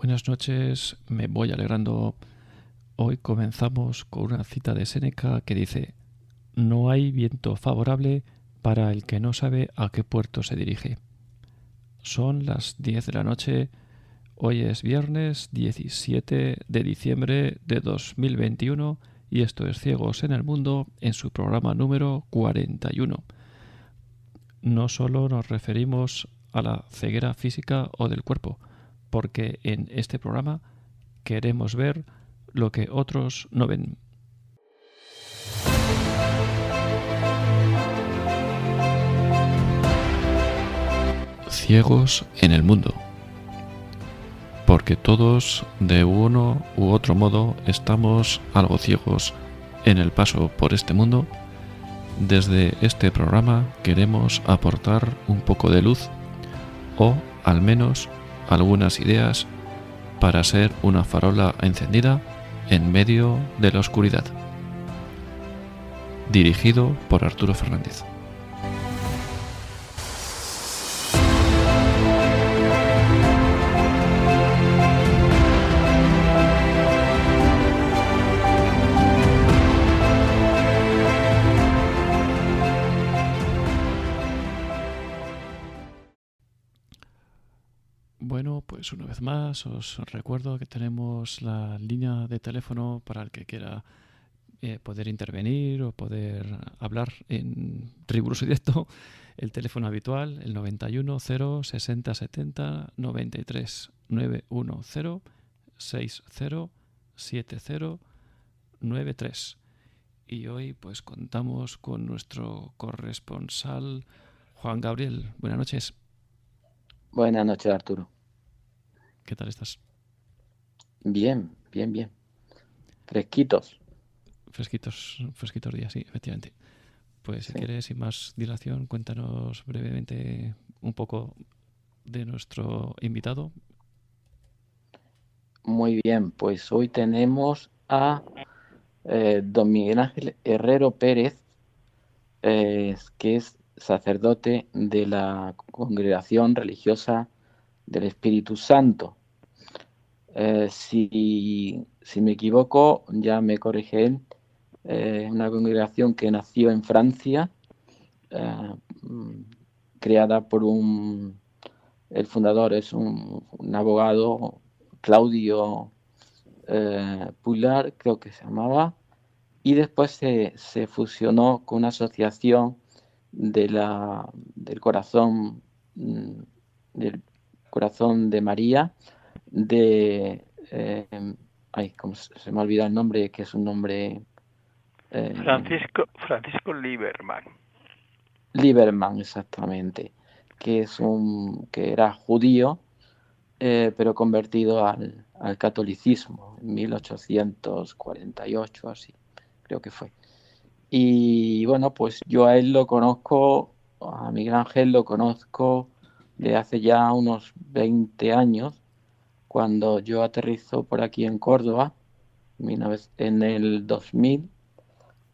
Buenas noches, me voy alegrando. Hoy comenzamos con una cita de Séneca que dice, No hay viento favorable para el que no sabe a qué puerto se dirige. Son las 10 de la noche, hoy es viernes 17 de diciembre de 2021 y esto es Ciegos en el Mundo en su programa número 41. No solo nos referimos a la ceguera física o del cuerpo, porque en este programa queremos ver lo que otros no ven. Ciegos en el mundo. Porque todos, de uno u otro modo, estamos algo ciegos en el paso por este mundo, desde este programa queremos aportar un poco de luz o al menos algunas ideas para ser una farola encendida en medio de la oscuridad. Dirigido por Arturo Fernández. Pues una vez más os recuerdo que tenemos la línea de teléfono para el que quiera eh, poder intervenir o poder hablar en riguroso directo. El teléfono habitual, el 91 0 60 70 93 910 60 70 93. Y hoy pues contamos con nuestro corresponsal Juan Gabriel. Buenas noches. Buenas noches, Arturo. ¿Qué tal estás? Bien, bien, bien. Fresquitos. Fresquitos, fresquitos días, sí, efectivamente. Pues si quieres, sin más dilación, cuéntanos brevemente un poco de nuestro invitado. Muy bien, pues hoy tenemos a eh, don Miguel Ángel Herrero Pérez, eh, que es sacerdote de la congregación religiosa del Espíritu Santo. Eh, si, me equivoco, ya me corrige él. Eh, una congregación que nació en Francia, eh, creada por un. El fundador es un, abogado, Claudio Pular, creo que se llamaba, y después se, se fusionó con una asociación de la, del corazón mm, del corazón de María de... Eh, ay, como se me ha olvidado el nombre, que es un nombre... Eh, Francisco, Francisco Lieberman. Lieberman, exactamente, que es un que era judío, eh, pero convertido al, al, catolicismo en 1848, así, creo que fue. Y bueno, pues yo a él lo conozco, a Miguel Ángel lo conozco de hace ya unos 20 años, cuando yo aterrizo por aquí en Córdoba, en el 2000,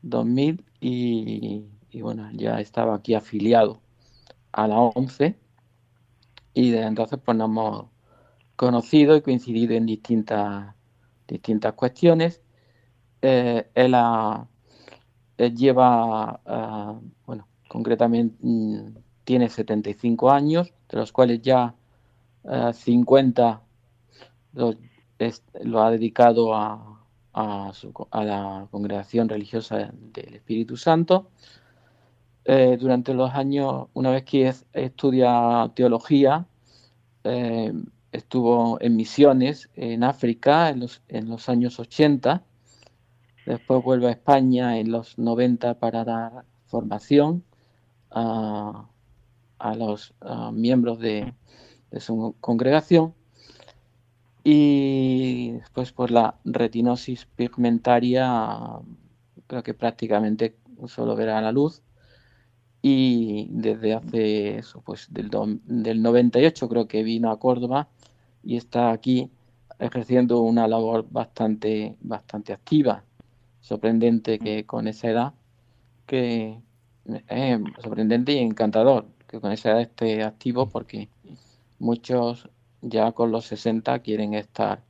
2000 y, bueno, ya estaba aquí afiliado a la 11 y desde entonces pues nos hemos conocido y coincidido en distintas, distintas cuestiones. Eh, él, lleva, ah, bueno, concretamente mm, tiene 75 años, de los cuales ya 50 lo, ha dedicado a, la congregación religiosa del Espíritu Santo. Eh, durante los años, una vez que estudia teología, eh, estuvo en misiones en África en los, años 80, después vuelve a España en los 90 para dar formación a, los miembros de su congregación y después por la retinosis pigmentaria, creo que prácticamente solo verá la luz. Y desde hace eso, pues del, del 98 creo que vino a Córdoba y está aquí ejerciendo una labor bastante, bastante activa. Sorprendente que con esa edad, que es sorprendente y encantador que con esa edad esté activo porque muchos ya con los 60 quieren estar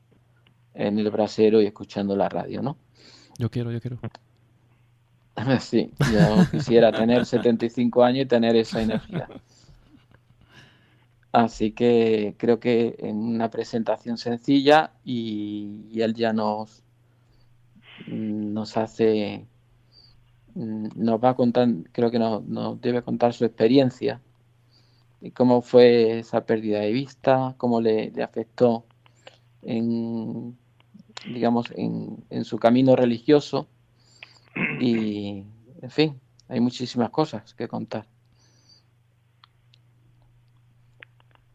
en el brasero y escuchando la radio, ¿no? Yo quiero, yo quiero. Sí, yo quisiera tener 75 años y tener esa energía. Así que creo que en una presentación sencilla y, él ya nos, nos hace, nos va a contar, creo que nos, nos, debe contar su experiencia cómo fue esa pérdida de vista, cómo le, le afectó en, digamos, en, en su camino religioso y, en fin, hay muchísimas cosas que contar.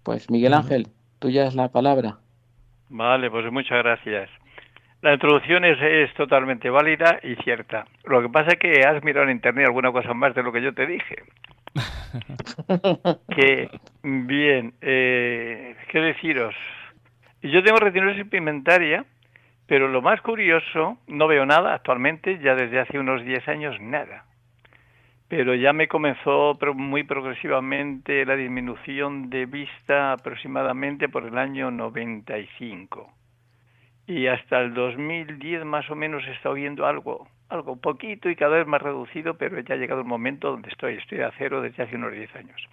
Pues Miguel Ángel, tuya es la palabra. Vale, pues muchas gracias. La introducción es, es, totalmente válida y cierta. Lo que pasa es que has mirado en internet alguna cosa más de lo que yo te dije. que, bien, eh, ¿qué deciros? Yo tengo retinosis pigmentaria pero lo más curioso, no veo nada actualmente, ya desde hace unos 10 años nada. Pero ya me comenzó muy progresivamente la disminución de vista aproximadamente por el año 95. Y hasta el 2010 más o menos he estado viendo algo, algo poquito y cada vez más reducido, pero ya ha llegado el momento donde estoy, estoy a cero desde hace unos 10 años.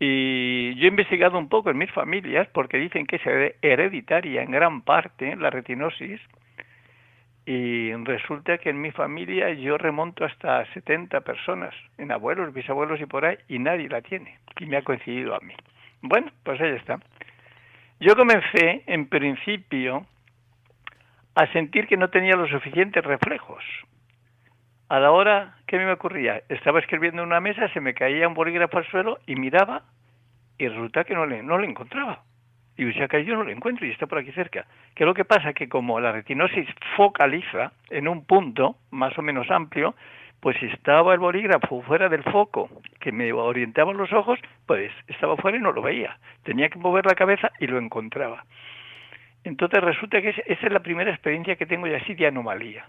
Y yo he investigado un poco en mis familias porque dicen que es hereditaria en gran parte la retinosis y resulta que en mi familia yo remonto hasta 70 personas, en abuelos, bisabuelos y por ahí, y nadie la tiene. Y me ha coincidido a mí. Bueno, pues ahí está. Yo comencé, en principio, a sentir que no tenía los suficientes reflejos. A la hora que me ocurría, estaba escribiendo en una mesa, se me caía un bolígrafo al suelo y miraba y resulta que no le, no le encontraba. Y decía que yo no lo encuentro y está por aquí cerca. Que lo que pasa que como la retinosis focaliza en un punto más o menos amplio, pues si estaba el bolígrafo fuera del foco que me orientaba los ojos, pues estaba fuera y no lo veía. Tenía que mover la cabeza y lo encontraba. Entonces resulta que esa es la primera experiencia que tengo ya así de anomalía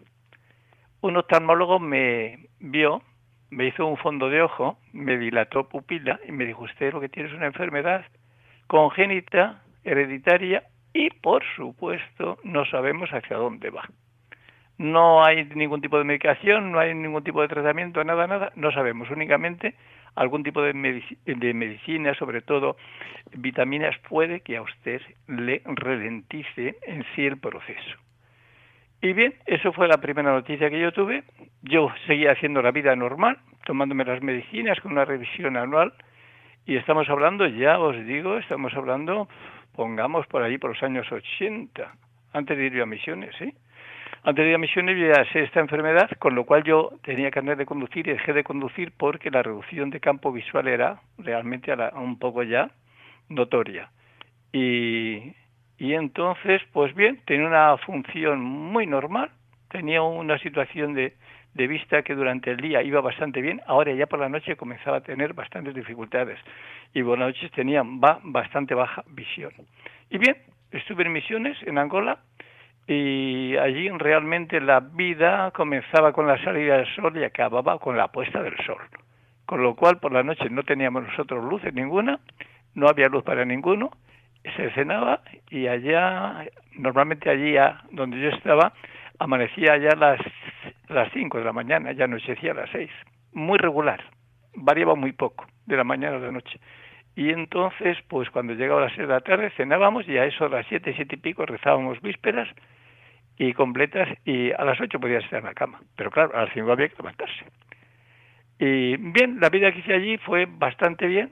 un oftalmólogo me vio, me hizo un fondo de ojo, me dilató pupila y me dijo, usted lo que tiene es una enfermedad congénita, hereditaria y, por supuesto, no sabemos hacia dónde va. No hay ningún tipo de medicación, no hay ningún tipo de tratamiento, nada, nada, no sabemos, únicamente algún tipo de, de medicina, sobre todo vitaminas, puede que a usted le ralentice en sí el proceso. Y bien, eso fue la primera noticia que yo tuve. Yo seguía haciendo la vida normal, tomándome las medicinas con una revisión anual. Y estamos hablando, ya os digo, estamos hablando, pongamos por ahí por los años 80, antes de ir a misiones, ¿sí? Antes de a misiones yo ya sé esta enfermedad, con lo cual yo tenía que andar de conducir y dejé de conducir porque la reducción de campo visual era realmente un poco ya notoria. Y entonces, pues bien, tenía una función muy normal, tenía una situación de, de vista que durante el día iba bastante bien, ahora ya por la noche comenzaba a tener bastantes dificultades y por las noches tenía bastante baja visión. Y bien, estuve en misiones en Angola y allí realmente la vida comenzaba con la salida del sol y acababa con la puesta del sol. Con lo cual por la noche no teníamos nosotros luces ninguna, no había luz para ninguno se cenaba y allá, normalmente allí donde yo estaba, amanecía ya las, las 5 de la mañana, ya anochecía a las 6. Muy regular, variaba muy poco, de la mañana a la noche. Y entonces, pues cuando llegaba las 6 de la tarde, cenábamos y a eso a las 7, 7 y pico rezábamos vísperas y completas y a las 8 podías estar en la cama. Pero claro, a las 5 había que levantarse. Y bien, la vida que hice allí fue bastante bien,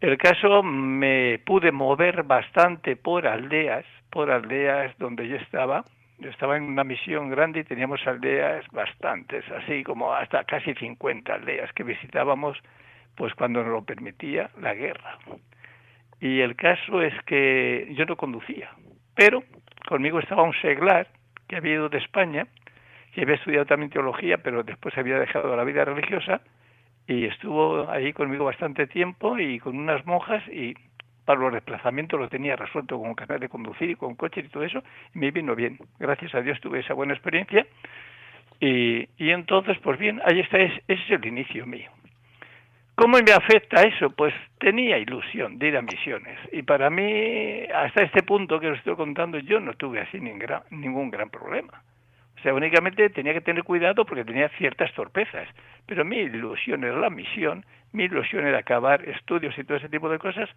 el caso me pude mover bastante por aldeas, por aldeas donde yo estaba. Yo estaba en una misión grande y teníamos aldeas bastantes, así como hasta casi 50 aldeas que visitábamos pues cuando nos lo permitía la guerra. Y el caso es que yo no conducía, pero conmigo estaba un seglar que había ido de España, que había estudiado también teología, pero después había dejado la vida religiosa y estuvo ahí conmigo bastante tiempo y con unas monjas y para los desplazamientos lo tenía resuelto con canal de conducir y con coche y todo eso y me vino bien. Gracias a Dios tuve esa buena experiencia y, y entonces, pues bien, ahí está, ese es el inicio mío. ¿Cómo me afecta eso? Pues tenía ilusión de ir a misiones. Y para mí, hasta este punto que os estoy contando, yo no tuve así ningún gran problema. O sea, únicamente tenía que tener cuidado porque tenía ciertas torpezas. Pero mi ilusión era la misión, mi ilusión era acabar estudios y todo ese tipo de cosas.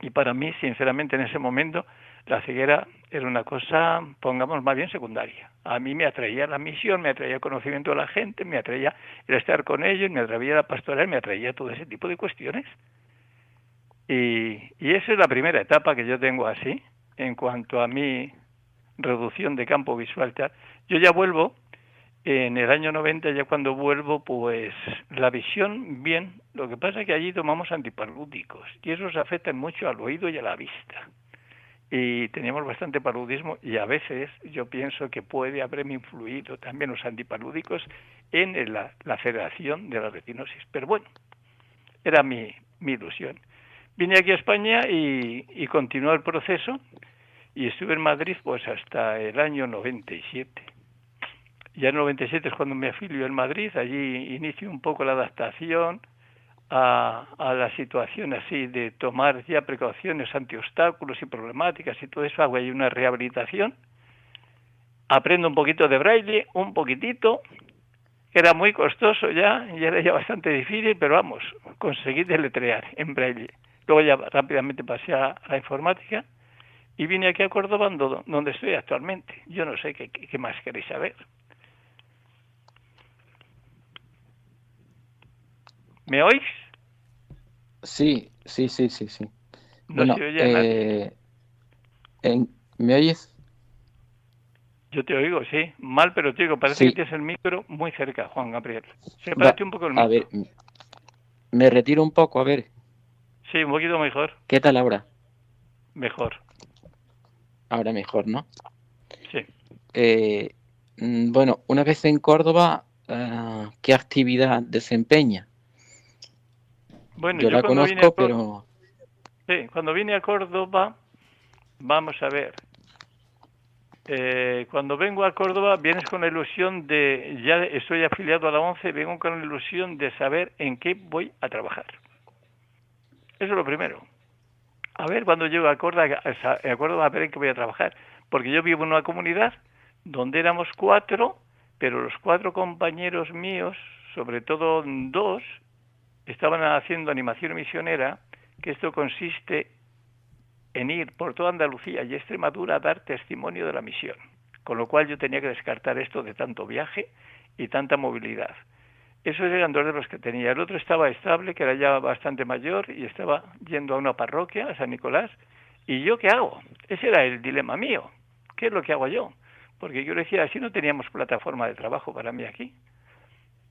Y para mí, sinceramente, en ese momento, la ceguera era una cosa, pongamos más bien secundaria. A mí me atraía la misión, me atraía el conocimiento de la gente, me atraía el estar con ellos, me atraía la pastoral, me atraía todo ese tipo de cuestiones. Y, esa es la primera etapa que yo tengo así, en cuanto a mi reducción de campo visual. Yo ya vuelvo, en el año 90, ya cuando vuelvo, pues la visión, bien, lo que pasa es que allí tomamos antipalúdicos y eso se afecta mucho al oído y a la vista y teníamos bastante paludismo y a veces yo pienso que puede haberme influido también los antipalúdicos en la, la aceleración de la retinosis. Pero bueno, era mi, mi ilusión. Vine aquí a España y, y continuó el proceso y estuve en Madrid pues hasta el año 97. Ya en 97 es cuando me afilio en Madrid, allí inicio un poco la adaptación, a, la situación así de tomar ya precauciones ante obstáculos y problemáticas y todo eso, hago ahí una rehabilitación, aprendo un poquito de braille, un poquitito, era muy costoso ya, y era ya bastante difícil, pero vamos, conseguí deletrear en braille. Luego ya rápidamente pasé a la informática y vine aquí a Córdoba, donde estoy actualmente. Yo no sé qué, qué más queréis saber. ¿Me oís? Sí, sí, sí, sí, sí. bueno, eh, ¿me oyes? Yo te oigo, sí. Mal, pero te digo, parece que tienes el micro muy cerca, Juan Gabriel. Sepárate un poco el micro. A ver, me retiro un poco, a ver. Sí, un poquito mejor. ¿Qué tal ahora? Mejor. Ahora mejor, ¿no? Sí. Eh, mm, bueno, una vez en Córdoba, ah, ¿qué actividad desempeña? Bueno, yo, la conozco, pero... Sí, cuando vine a Córdoba, vamos a ver. Eh, cuando vengo a Córdoba, vienes con la ilusión de, ya estoy afiliado a la ONCE, vengo con la ilusión de saber en qué voy a trabajar. Eso es lo primero. A ver cuando llego a Córdoba, a Córdoba a ver en qué voy a trabajar. Porque yo vivo en una comunidad donde éramos cuatro, pero los cuatro compañeros míos, sobre todo dos, estaban haciendo animación misionera, que esto consiste en ir por toda Andalucía y Extremadura a dar testimonio de la misión, con lo cual yo tenía que descartar esto de tanto viaje y tanta movilidad. Esos eran dos de los que tenía. El otro estaba estable, que era ya bastante mayor, y estaba yendo a una parroquia, a San Nicolás. ¿Y yo qué hago? Ese era el dilema mío. ¿Qué es lo que hago yo? Porque yo le decía, así no teníamos plataforma de trabajo para mí aquí.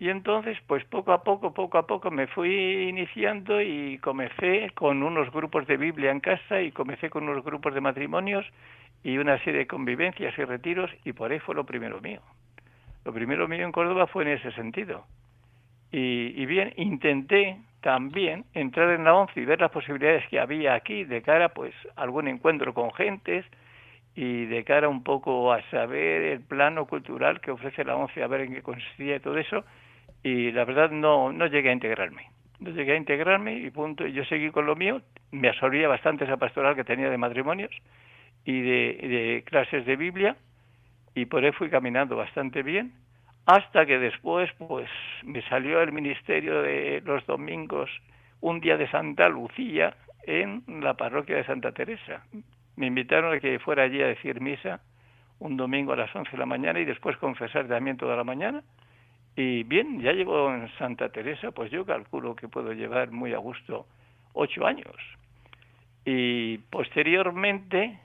Y entonces, pues poco a poco, poco a poco me fui iniciando y comencé con unos grupos de Biblia en casa y comencé con unos grupos de matrimonios y una serie de convivencias y retiros y por ahí fue lo primero mío. Lo primero mío en Córdoba fue en ese sentido. Y, y bien, intenté también entrar en la ONCE y ver las posibilidades que había aquí de cara pues a algún encuentro con gentes y de cara un poco a saber el plano cultural que ofrece la ONCE, a ver en qué consistía todo eso y la verdad no, no llegué a integrarme. No llegué a integrarme y punto. Yo seguí con lo mío, me absorbía bastante esa pastoral que tenía de matrimonios y de, clases de Biblia y por ahí fui caminando bastante bien hasta que después pues me salió el ministerio de los domingos un día de Santa Lucía en la parroquia de Santa Teresa. Me invitaron a que fuera allí a decir misa un domingo a las 11 de la mañana y después confesar también toda la mañana y bien, ya llevo en Santa Teresa, pues yo calculo que puedo llevar muy a gusto ocho años. Y posteriormente,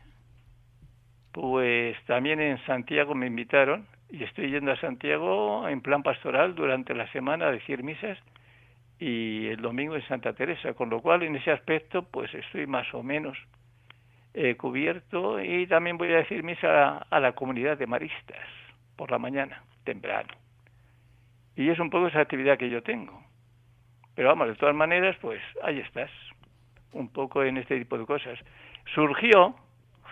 pues también en Santiago me invitaron y estoy yendo a Santiago en plan pastoral durante la semana a decir misas y el domingo en Santa Teresa, con lo cual en ese aspecto pues estoy más o menos eh, cubierto y también voy a decir misa a la comunidad de maristas por la mañana, temprano. Y es un poco esa actividad que yo tengo. Pero vamos, de todas maneras, pues ahí estás, un poco en este tipo de cosas. Surgió,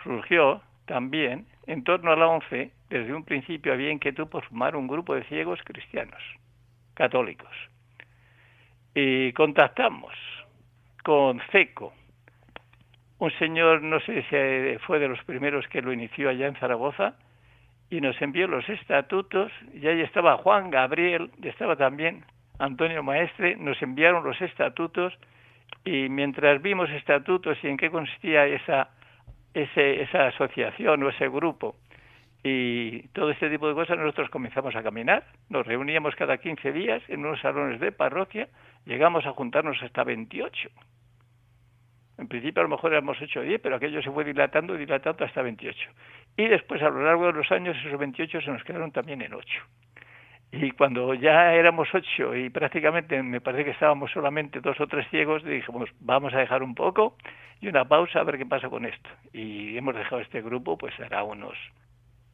surgió también, en torno a la ONCE, desde un principio había inquietud por formar un grupo de ciegos cristianos, católicos. y contactamos con CECO, un señor, no sé si fue de los primeros que lo inició allá en Zaragoza, y nos envió los estatutos, y ahí estaba Juan Gabriel, y estaba también Antonio Maestre, nos enviaron los estatutos, y mientras vimos estatutos y en qué consistía esa, ese, esa asociación o ese grupo, y todo este tipo de cosas, nosotros comenzamos a caminar, nos reuníamos cada 15 días en unos salones de parroquia, llegamos a juntarnos hasta 28. En principio a lo mejor éramos 8 o 10, pero aquello se fue dilatando y dilatando hasta 28. Y después a lo largo de los años esos 28 se nos quedaron también en 8. Y cuando ya éramos 8 y prácticamente me parece que estábamos solamente dos o tres ciegos, dijimos, vamos a dejar un poco y una pausa a ver qué pasa con esto. Y hemos dejado este grupo, pues hará unos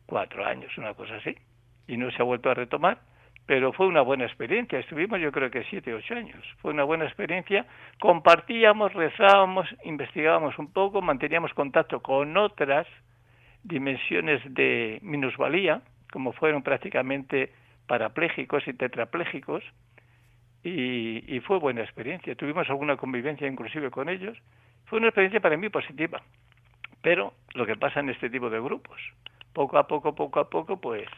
cuatro años, una cosa así, y no se ha vuelto a retomar, pero fue una buena experiencia, estuvimos yo creo que siete, ocho años, fue una buena experiencia, compartíamos, rezábamos, investigábamos un poco, manteníamos contacto con otras dimensiones de minusvalía, como fueron prácticamente parapléjicos y tetraplégicos, y, y, fue buena experiencia. Tuvimos alguna convivencia inclusive con ellos. Fue una experiencia para mí positiva. Pero lo que pasa en este tipo de grupos, poco a poco, poco a poco, pues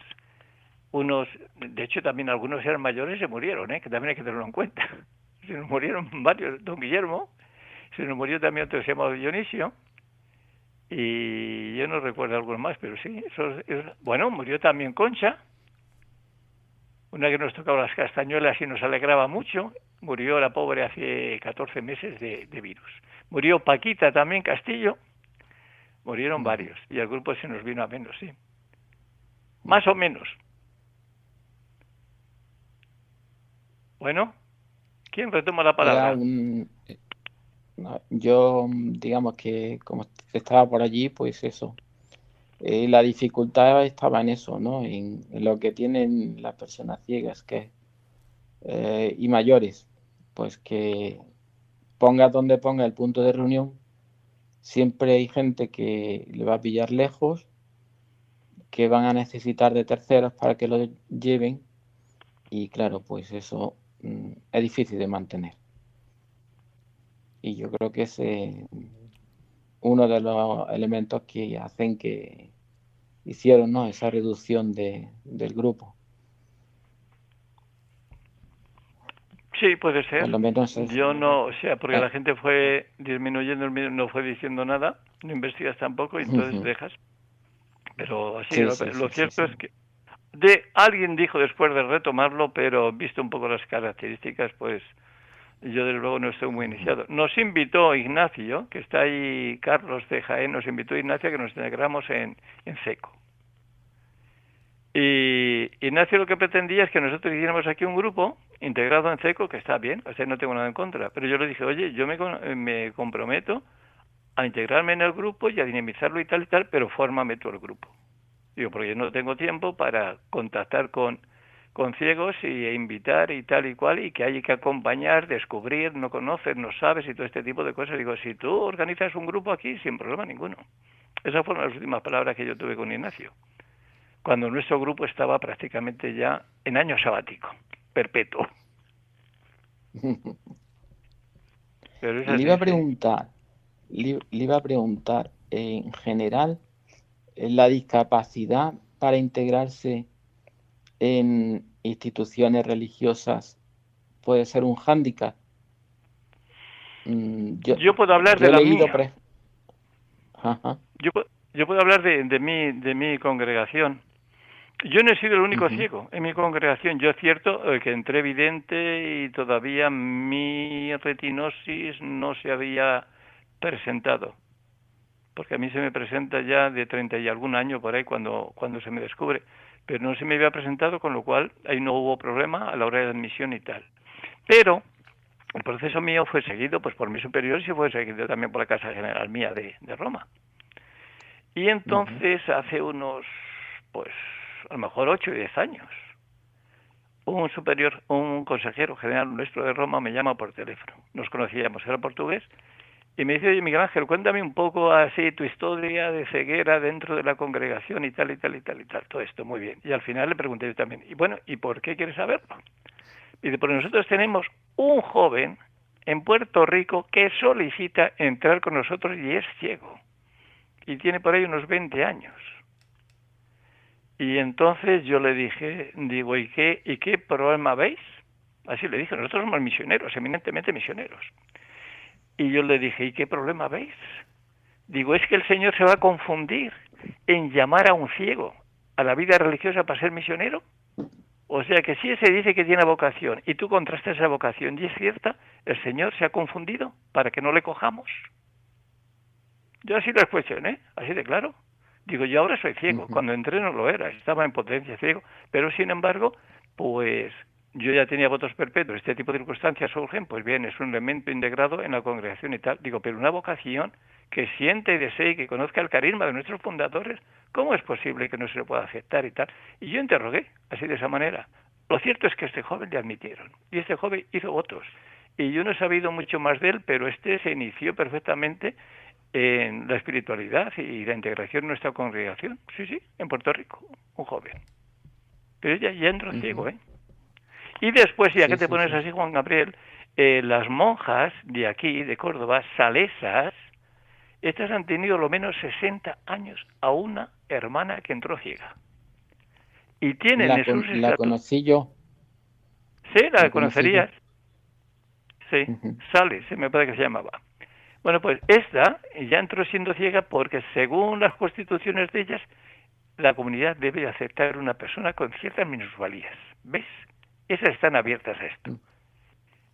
unos, de hecho también algunos eran mayores y se murieron, ¿eh? que también hay que tenerlo en cuenta. Se nos murieron varios, don Guillermo, se nos murió también otro que se llamaba Dionisio, y yo no recuerdo alguno más, pero sí, eso, bueno, murió también Concha, una que nos tocaba las castañuelas y nos alegraba mucho, murió la pobre hace 14 meses de, de virus. Murió Paquita también Castillo, Murieron varios y el grupo se nos vino a menos, sí. Más o menos. Bueno, ¿quién retoma la palabra? yo, digamos que como estaba por allí, pues eso. Eh, la dificultad estaba en eso, ¿no? En, lo que tienen las personas ciegas que eh, y mayores, pues que ponga donde ponga el punto de reunión, siempre hay gente que le va a pillar lejos, que van a necesitar de terceros para que lo lleven y claro, pues eso mm, es difícil de mantener. Y yo creo que es uno de los elementos que hacen que hicieron ¿no? esa reducción de, del grupo. Sí, puede ser. Yo no, o sea, porque la gente fue disminuyendo, no fue diciendo nada, no investigas tampoco y entonces dejas. Pero así, lo, cierto es que de alguien dijo después de retomarlo, pero visto un poco las características, pues yo desde luego no estoy muy iniciado. Nos invitó Ignacio, que está ahí, Carlos de Jaén, nos invitó Ignacio a que nos integramos en, en seco. Y Ignacio lo que pretendía es que nosotros hiciéramos aquí un grupo integrado en CECO, que está bien, o sea, no tengo nada en contra, pero yo le dije, oye, yo me, me comprometo a integrarme en el grupo y a dinamizarlo y tal y tal, pero fórmame tú el grupo. Digo, porque yo no tengo tiempo para contactar con, con ciegos y e invitar y tal y cual, y que hay que acompañar, descubrir, no conoces, no sabes y todo este tipo de cosas. Digo, si tú organizas un grupo aquí, sin problema ninguno. Esas fueron las últimas palabras que yo tuve con Ignacio cuando nuestro grupo estaba prácticamente ya en año sabático, perpetuo. le iba a preguntar, le, iba a preguntar, en general, la discapacidad para integrarse en instituciones religiosas puede ser un hándicap. Mm, yo, puedo hablar de la mía. Yo, yo, puedo hablar de, de, mi, de mi congregación. Yo no he sido el único ciego en mi congregación. Yo es cierto eh, que entré evidente y todavía mi retinosis no se había presentado. Porque a mí se me presenta ya de 30 y algún año por ahí cuando, cuando se me descubre. Pero no se me había presentado, con lo cual ahí no hubo problema a la hora de admisión y tal. Pero el proceso mío fue seguido pues por mis superiores y fue seguido también por la Casa General mía de, de Roma. Y entonces hace unos, pues a lo mejor 8 y 10 años. Un superior, un consejero general nuestro de Roma me llama por teléfono. Nos conocíamos, era portugués, y me dice, oye, Miguel Ángel, cuéntame un poco así tu historia de ceguera dentro de la congregación y tal, y tal, y tal, y tal. Todo esto, muy bien. Y al final le pregunté yo también, y bueno, ¿y por qué quieres saberlo? Y después nosotros tenemos un joven en Puerto Rico que solicita entrar con nosotros y es ciego. Y tiene por ahí unos 20 años. Y entonces yo le dije, digo, ¿y qué, ¿y qué problema veis? Así le dije, nosotros somos misioneros, eminentemente misioneros. Y yo le dije, ¿y qué problema veis? Digo, es que el Señor se va a confundir en llamar a un ciego a la vida religiosa para ser misionero. O sea que si ese dice que tiene vocación y tú contrastas esa vocación y es cierta, el Señor se ha confundido para que no le cojamos. Yo así lo cuestioné, así de claro. Digo, yo ahora soy ciego, cuando entré no lo era, estaba en potencia ciego, pero sin embargo, pues yo ya tenía votos perpetuos, este tipo de circunstancias surgen, pues bien, es un elemento integrado en la congregación y tal. Digo, pero una vocación que siente y desee y que conozca el carisma de nuestros fundadores, ¿cómo es posible que no se lo pueda aceptar y tal? Y yo interrogué, así de esa manera. Lo cierto es que este joven le admitieron, y este joven hizo votos. Y yo no he sabido mucho más de él, pero este se inició perfectamente en la espiritualidad y la integración en nuestra congregación. Sí, sí, en Puerto Rico, un joven. Pero ya, ya entró ciego, ¿eh? Y después, ya que te pones así, Juan Gabriel, eh, las monjas de aquí, de Córdoba, salesas, estas han tenido lo menos 60 años a una hermana que entró ciega. Y tienen la, la conocí yo. Sí, la, conocerías. Sí, Sales, se me parece que se llamaba. Bueno, pues esta ya entró siendo ciega porque según las constituciones de ellas, la comunidad debe aceptar una persona con ciertas minusvalías. ¿Ves? Esas están abiertas a esto. Mm.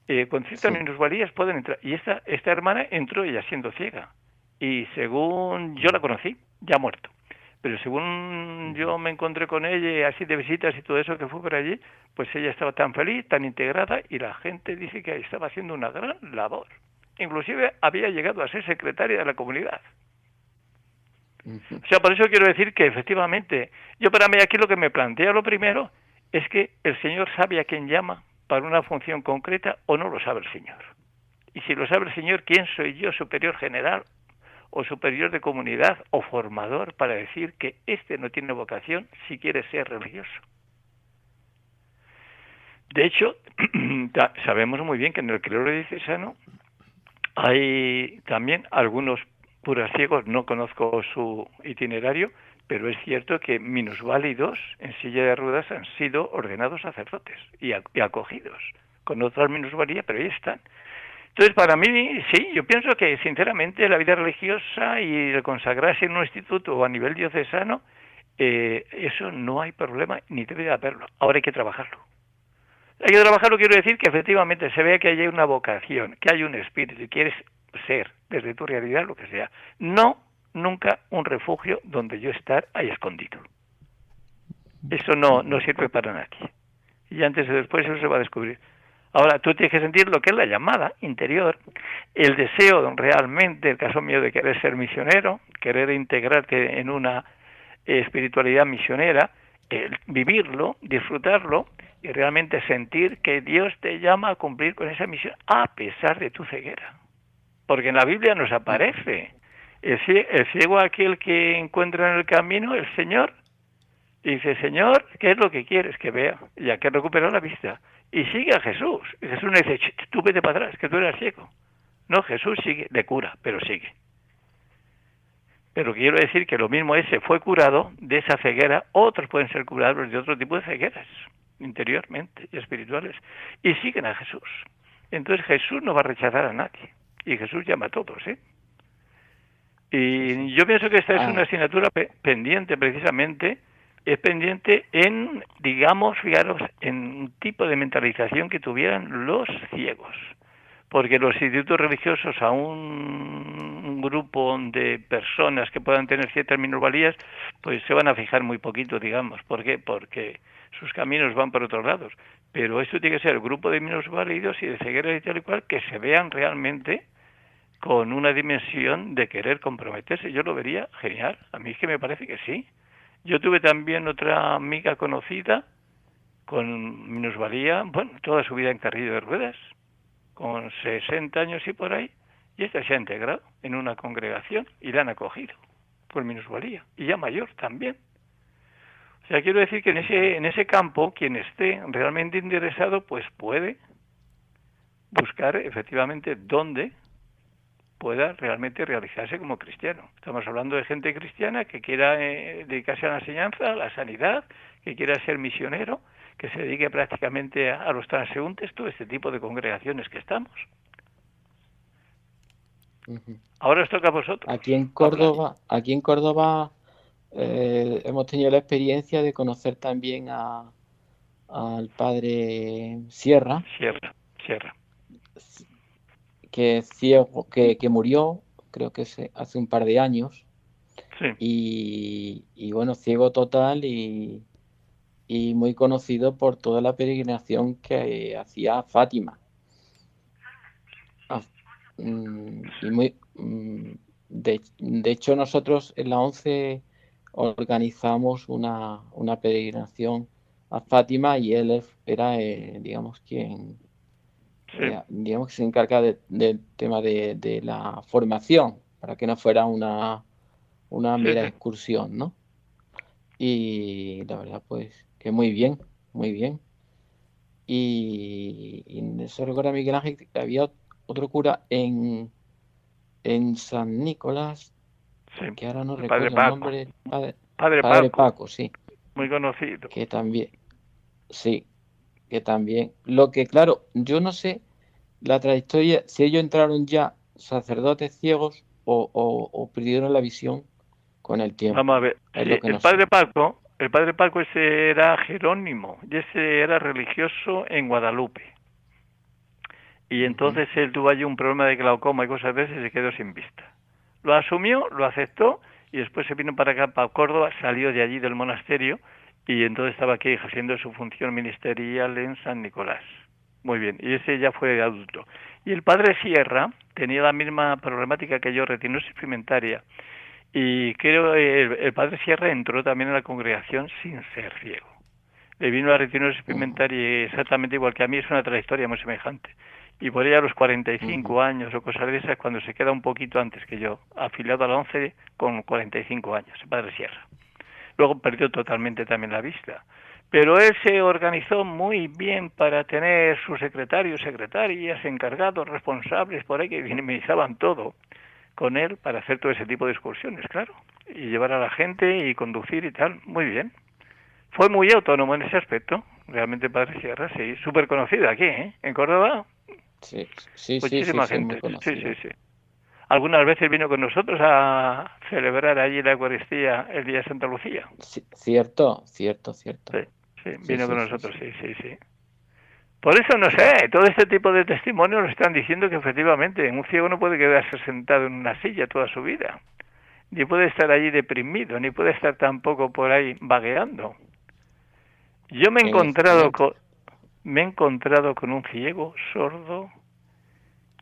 Eh, con ciertas minusvalías pueden entrar. Y esta, esta hermana entró ella siendo ciega. Y según yo la conocí, ya ha muerto. Pero según yo me encontré con ella, así de visitas y todo eso que fue por allí, pues ella estaba tan feliz, tan integrada, y la gente dice que estaba haciendo una gran labor. Inclusive había llegado a ser secretaria de la comunidad. O sea, por eso quiero decir que efectivamente, yo para mí aquí lo que me plantea lo primero es que el Señor sabe a quién llama para una función concreta o no lo sabe el Señor. Y si lo sabe el Señor, ¿quién soy yo, superior general o superior de comunidad o formador para decir que este no tiene vocación si quiere ser religioso? De hecho, sabemos muy bien que en el clero diocesano hay también algunos puras ciegos, no conozco su itinerario, pero es cierto que minusválidos en silla de ruedas han sido ordenados sacerdotes y, acogidos con otras minusvalías, pero ahí están. Entonces, para mí, sí, yo pienso que sinceramente la vida religiosa y el consagrarse en un instituto o a nivel diocesano, eh, eso no hay problema ni debe haberlo. Ahora hay que trabajarlo. Hay que trabajarlo, quiero decir que efectivamente se vea que hay una vocación, que hay un espíritu y quieres ser desde tu realidad lo que sea. No nunca un refugio donde yo estar ahí escondido. Eso no, no sirve para nadie. Y antes o después eso se va a descubrir. Ahora, tú tienes que sentir lo que es la llamada interior, el deseo realmente, el caso mío de querer ser misionero, querer integrarte en una espiritualidad misionera, el vivirlo, disfrutarlo y realmente sentir que Dios te llama a cumplir con esa misión a pesar de tu ceguera. Porque en la Biblia nos aparece el ciego, aquel que encuentra en el camino, el Señor, dice, Señor, ¿qué es lo que quieres que vea? Ya que recupera la vista. Y sigue a Jesús. Y Jesús le dice, tú vete para atrás, que tú eres ciego. No, Jesús sigue, le cura, pero sigue. Pero quiero decir que lo mismo ese fue curado de esa ceguera, otros pueden ser curados de otro tipo de cegueras, interiormente y espirituales, y siguen a Jesús. Entonces Jesús no va a rechazar a nadie, y Jesús llama a todos, ¿eh? Y yo pienso que esta es una ah. asignatura pendiente precisamente, es pendiente en, digamos, fijaros, en un tipo de mentalización que tuvieran los ciegos. Porque los institutos religiosos a un grupo de personas que puedan tener ciertas minusvalías, pues se van a fijar muy poquito, digamos. ¿Por qué? Porque sus caminos van por otros lados. Pero esto tiene que ser el grupo de minusválidos y de ceguera y tal y cual que se vean realmente con una dimensión de querer comprometerse. Yo lo vería genial. A mí es que me parece que sí. Yo tuve también otra amiga conocida con minusvalía, bueno, toda su vida en carrillo de ruedas, con 60 años y por ahí, y esta se ha integrado en una congregación y la han acogido por minusvalía, y ya mayor también. O sea, quiero decir que en ese, en ese campo, quien esté realmente interesado, pues puede buscar efectivamente dónde pueda realmente realizarse como cristiano. Estamos hablando de gente cristiana que quiera eh, dedicarse a la enseñanza, a la sanidad, que quiera ser misionero, que se dedique prácticamente a, los transeúntes, todo este tipo de congregaciones que estamos. Ahora os toca a vosotros. Aquí en Córdoba, aquí en Córdoba eh, hemos tenido la experiencia de conocer también a al padre Sierra. Sierra, Sierra. Que ciego, que, que murió, creo que hace un par de años. Sí. Y, y, bueno, ciego total y, y muy conocido por toda la peregrinación que hacía Fátima. Ah, mm, y muy, mm, de, de, hecho, nosotros en la 11 organizamos una, una peregrinación a Fátima y él era, eh, digamos, quien digamos que se encarga del tema de, de, la formación, para que no fuera una, una mera excursión, ¿no? Y la verdad, pues, que muy bien, muy bien. Y, y eso recuerda Miguel Ángel que había otro cura en, en San Nicolás, que ahora no recuerdo el nombre. Padre, padre, padre Paco. sí. Muy conocido. Que también, sí, que también. Lo que, claro, yo no sé la trayectoria, si ellos entraron ya sacerdotes ciegos o, o, perdieron la visión con el tiempo. Vamos a ver, el padre Paco el padre Paco ese era Jerónimo y ese era religioso en Guadalupe. Y entonces él tuvo allí un problema de glaucoma y cosas de esas y se quedó sin vista. Lo asumió, lo aceptó y después se vino para acá, para Córdoba, salió de allí del monasterio y entonces estaba aquí ejerciendo su función ministerial en San Nicolás. Muy bien, y ese ya fue adulto. Y el padre Sierra tenía la misma problemática que yo, retinosis pigmentaria y creo que el, padre Sierra entró también en la congregación sin ser ciego. Le vino a retinosis pigmentaria exactamente igual que a mí, es una trayectoria muy semejante. Y por ella a los 45 años o cosas de esas, cuando se queda un poquito antes que yo, afiliado a la 11 con 45 años, el padre Sierra. Luego perdió totalmente también la vista. Pero él se organizó muy bien para tener sus secretarios, secretarias, encargados, responsables, por ahí que minimizaban todo con él para hacer todo ese tipo de excursiones, claro, y llevar a la gente y conducir y tal, muy bien. Fue muy autónomo en ese aspecto, realmente Padre Sierra, sí, súper conocido aquí, ¿eh? En Córdoba. Sí, sí, Muchísima gente. Sí, sí, sí. Algunas veces vino con nosotros a celebrar allí la Eucaristía el día de Santa Lucía. cierto, cierto, cierto. Sí, sí, vino con nosotros, sí, sí, sí. Por eso no sé, todo este tipo de testimonios nos están diciendo que efectivamente un ciego no puede quedarse sentado en una silla toda su vida, ni puede estar allí deprimido, ni puede estar tampoco por ahí vagueando. Yo me he encontrado con, me he encontrado con un ciego sordo.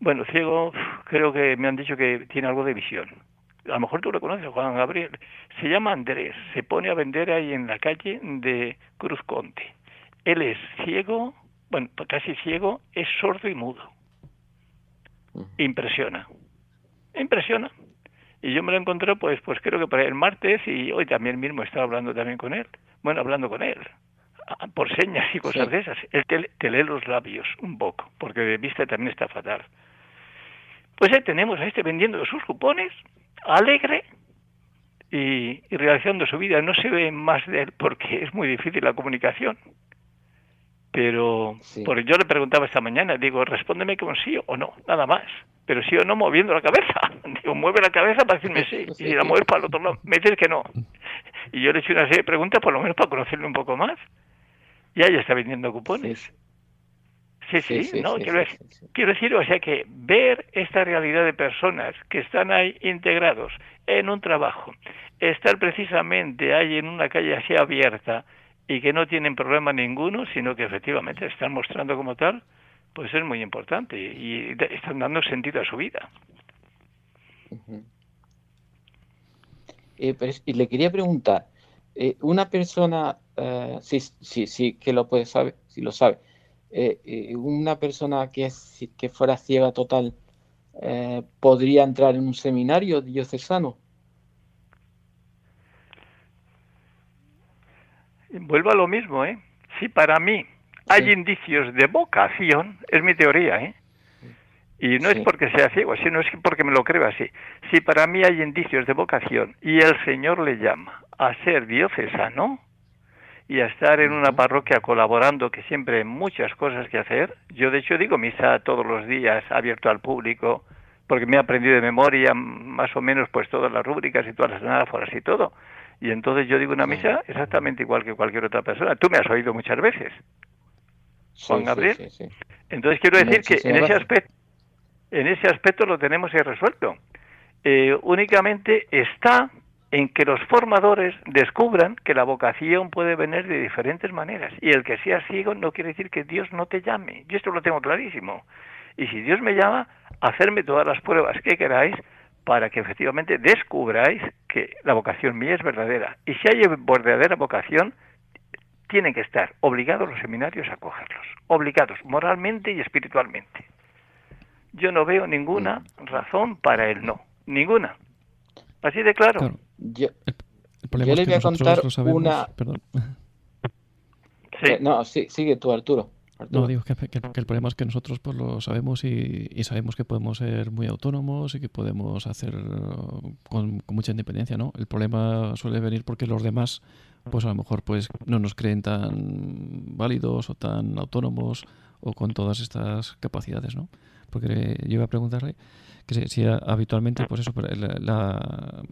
Bueno, ciego, creo que me han dicho que tiene algo de visión. A lo mejor tú lo conoces, Juan Gabriel. Se llama Andrés, se pone a vender ahí en la calle de Cruz Conte. Él es ciego, bueno, casi ciego, es sordo y mudo. Impresiona. Impresiona. Y yo me lo encontré, pues, pues creo que para el martes y hoy también mismo estaba hablando también con él. Bueno, hablando con él. Por señas y cosas de esas. Él te, lee los labios un poco, porque de vista también está fatal. Pues ahí tenemos a este vendiendo sus cupones, alegre y, y realizando su vida. No se ve más de él porque es muy difícil la comunicación pero yo le preguntaba esta mañana, digo, respóndeme con sí o no, nada más. Pero sí o no moviendo la cabeza. Digo, mueve la cabeza para decirme sí. Y si la mueves para el otro lado, me dices que no. Y yo le he hecho una serie de preguntas, por lo menos para conocerle un poco más. Y ahí está vendiendo cupones. Sí, sí, no, quiero, quiero decir, o sea que ver esta realidad de personas que están ahí integrados en un trabajo, estar precisamente ahí en una calle así abierta, y que no tienen problema ninguno, sino que efectivamente están mostrando como tal, pues es muy importante y, están dando sentido a su vida. Eh, y le quería preguntar, eh, una persona, eh, sí, sí, sí, que lo puede saber, si lo sabe, una persona que, es, que fuera ciega total, ¿podría entrar en un seminario diocesano? vuelvo a lo mismo, ¿eh? Si para mí hay indicios de vocación, es mi teoría, ¿eh? Y no es porque sea ciego, sino es porque me lo creo así. Si para mí hay indicios de vocación y el Señor le llama a ser diocesano y a estar en una parroquia colaborando, que siempre hay muchas cosas que hacer, yo de hecho digo misa todos los días, abierto al público, porque me he aprendido de memoria más o menos pues todas las rúbricas y todas las anáforas y todo. Y entonces yo digo una misa exactamente igual que cualquier otra persona. Tú me has oído muchas veces, Juan Gabriel. entonces quiero decir que en ese aspecto en ese aspecto lo tenemos ya resuelto. Eh, únicamente está en que los formadores descubran que la vocación puede venir de diferentes maneras y el que sea ciego no quiere decir que Dios no te llame. Yo esto lo tengo clarísimo. Y si Dios me llama, hacerme todas las pruebas que queráis para que efectivamente descubráis que la vocación mía es verdadera. Y si hay verdadera vocación, tienen que estar obligados los seminarios a cogerlos, obligados moralmente y espiritualmente yo no veo ninguna mm. razón para el no. Ninguna. Así de claro. Yo, le voy a contar una... Perdón. Sí. Eh, no, sí, sigue tú, Arturo. No, digo que, el problema es que nosotros pues lo sabemos y, sabemos que podemos ser muy autónomos y que podemos hacer con, con, mucha independencia, ¿no? El problema suele venir porque los demás, pues a lo mejor pues no nos creen tan válidos o tan autónomos o con todas estas capacidades, ¿no? porque yo iba a preguntarle que si, habitualmente, pues eso, la,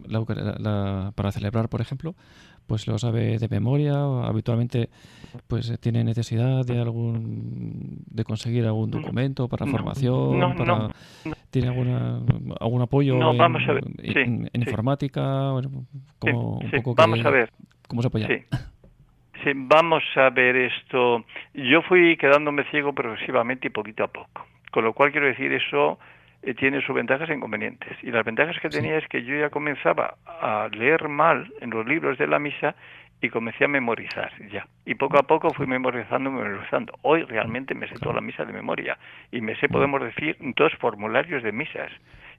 para celebrar, por ejemplo, pues lo sabe de memoria o habitualmente pues tiene necesidad de algún de conseguir algún documento para formación para tiene alguna algún apoyo en, informática como un poco vamos a ver. Cómo se apoya sí, vamos a ver esto. Yo fui quedándome ciego progresivamente y poquito a poco. Con lo cual quiero decir, eso eh, tiene sus ventajas e inconvenientes. Y las ventajas que tenía es que yo ya comenzaba a leer mal en los libros de la misa y comencé a memorizar ya. Y poco a poco fui memorizando, memorizando. Hoy realmente me sé toda la misa de memoria y me sé, podemos decir, dos formularios de misas.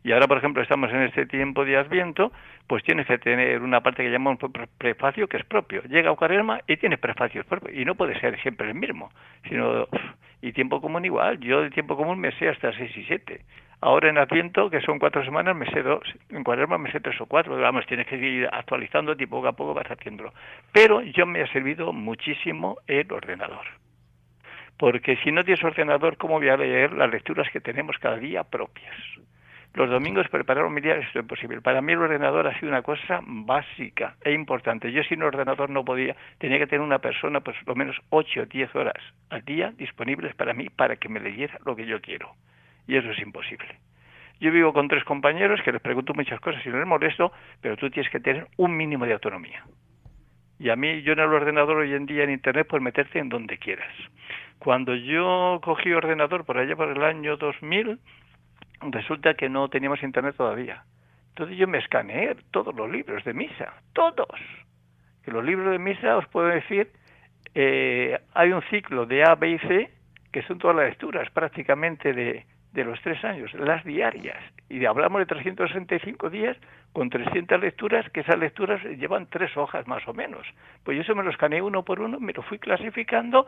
Y ahora, por ejemplo, estamos en este tiempo de Adviento, pues tienes que tener una parte que llamamos prefacio que es propio. Llega a Cuaresma y tiene prefacios propios. Y no puede ser siempre el mismo, sino. Y tiempo común igual. Yo de tiempo común me sé hasta seis y siete. Ahora en Adviento, que son cuatro semanas, me sé dos. En Cuaresma me sé tres o cuatro. Vamos, tienes que ir actualizando y poco a poco vas haciéndolo. Pero yo me ha servido muchísimo el ordenador porque si no tienes ordenador, ¿cómo voy a leer las lecturas que tenemos cada día propias? Los domingos preparar un miliar es imposible. Para mí el ordenador ha sido una cosa básica e importante. Yo sin ordenador no podía, tenía que tener una persona pues lo menos 8 o 10 horas al día disponibles para mí para que me leyera lo que yo quiero. Y eso es imposible. Yo vivo con tres compañeros que les pregunto muchas cosas y no les molesto, pero tú tienes que tener un mínimo de autonomía. Y a mí, yo en el ordenador hoy en día en Internet, puedes meterte en donde quieras. Cuando yo cogí ordenador por allá por el año 2000, resulta que no teníamos internet todavía. Entonces yo me escaneé todos los libros de misa, todos. Que los libros de misa, os puedo decir, eh, hay un ciclo de A, B y C, que son todas las lecturas prácticamente de, de los tres años, las diarias. Y hablamos de 365 días con 300 lecturas, que esas lecturas llevan tres hojas más o menos. Pues yo eso me lo escaneé uno por uno, me lo fui clasificando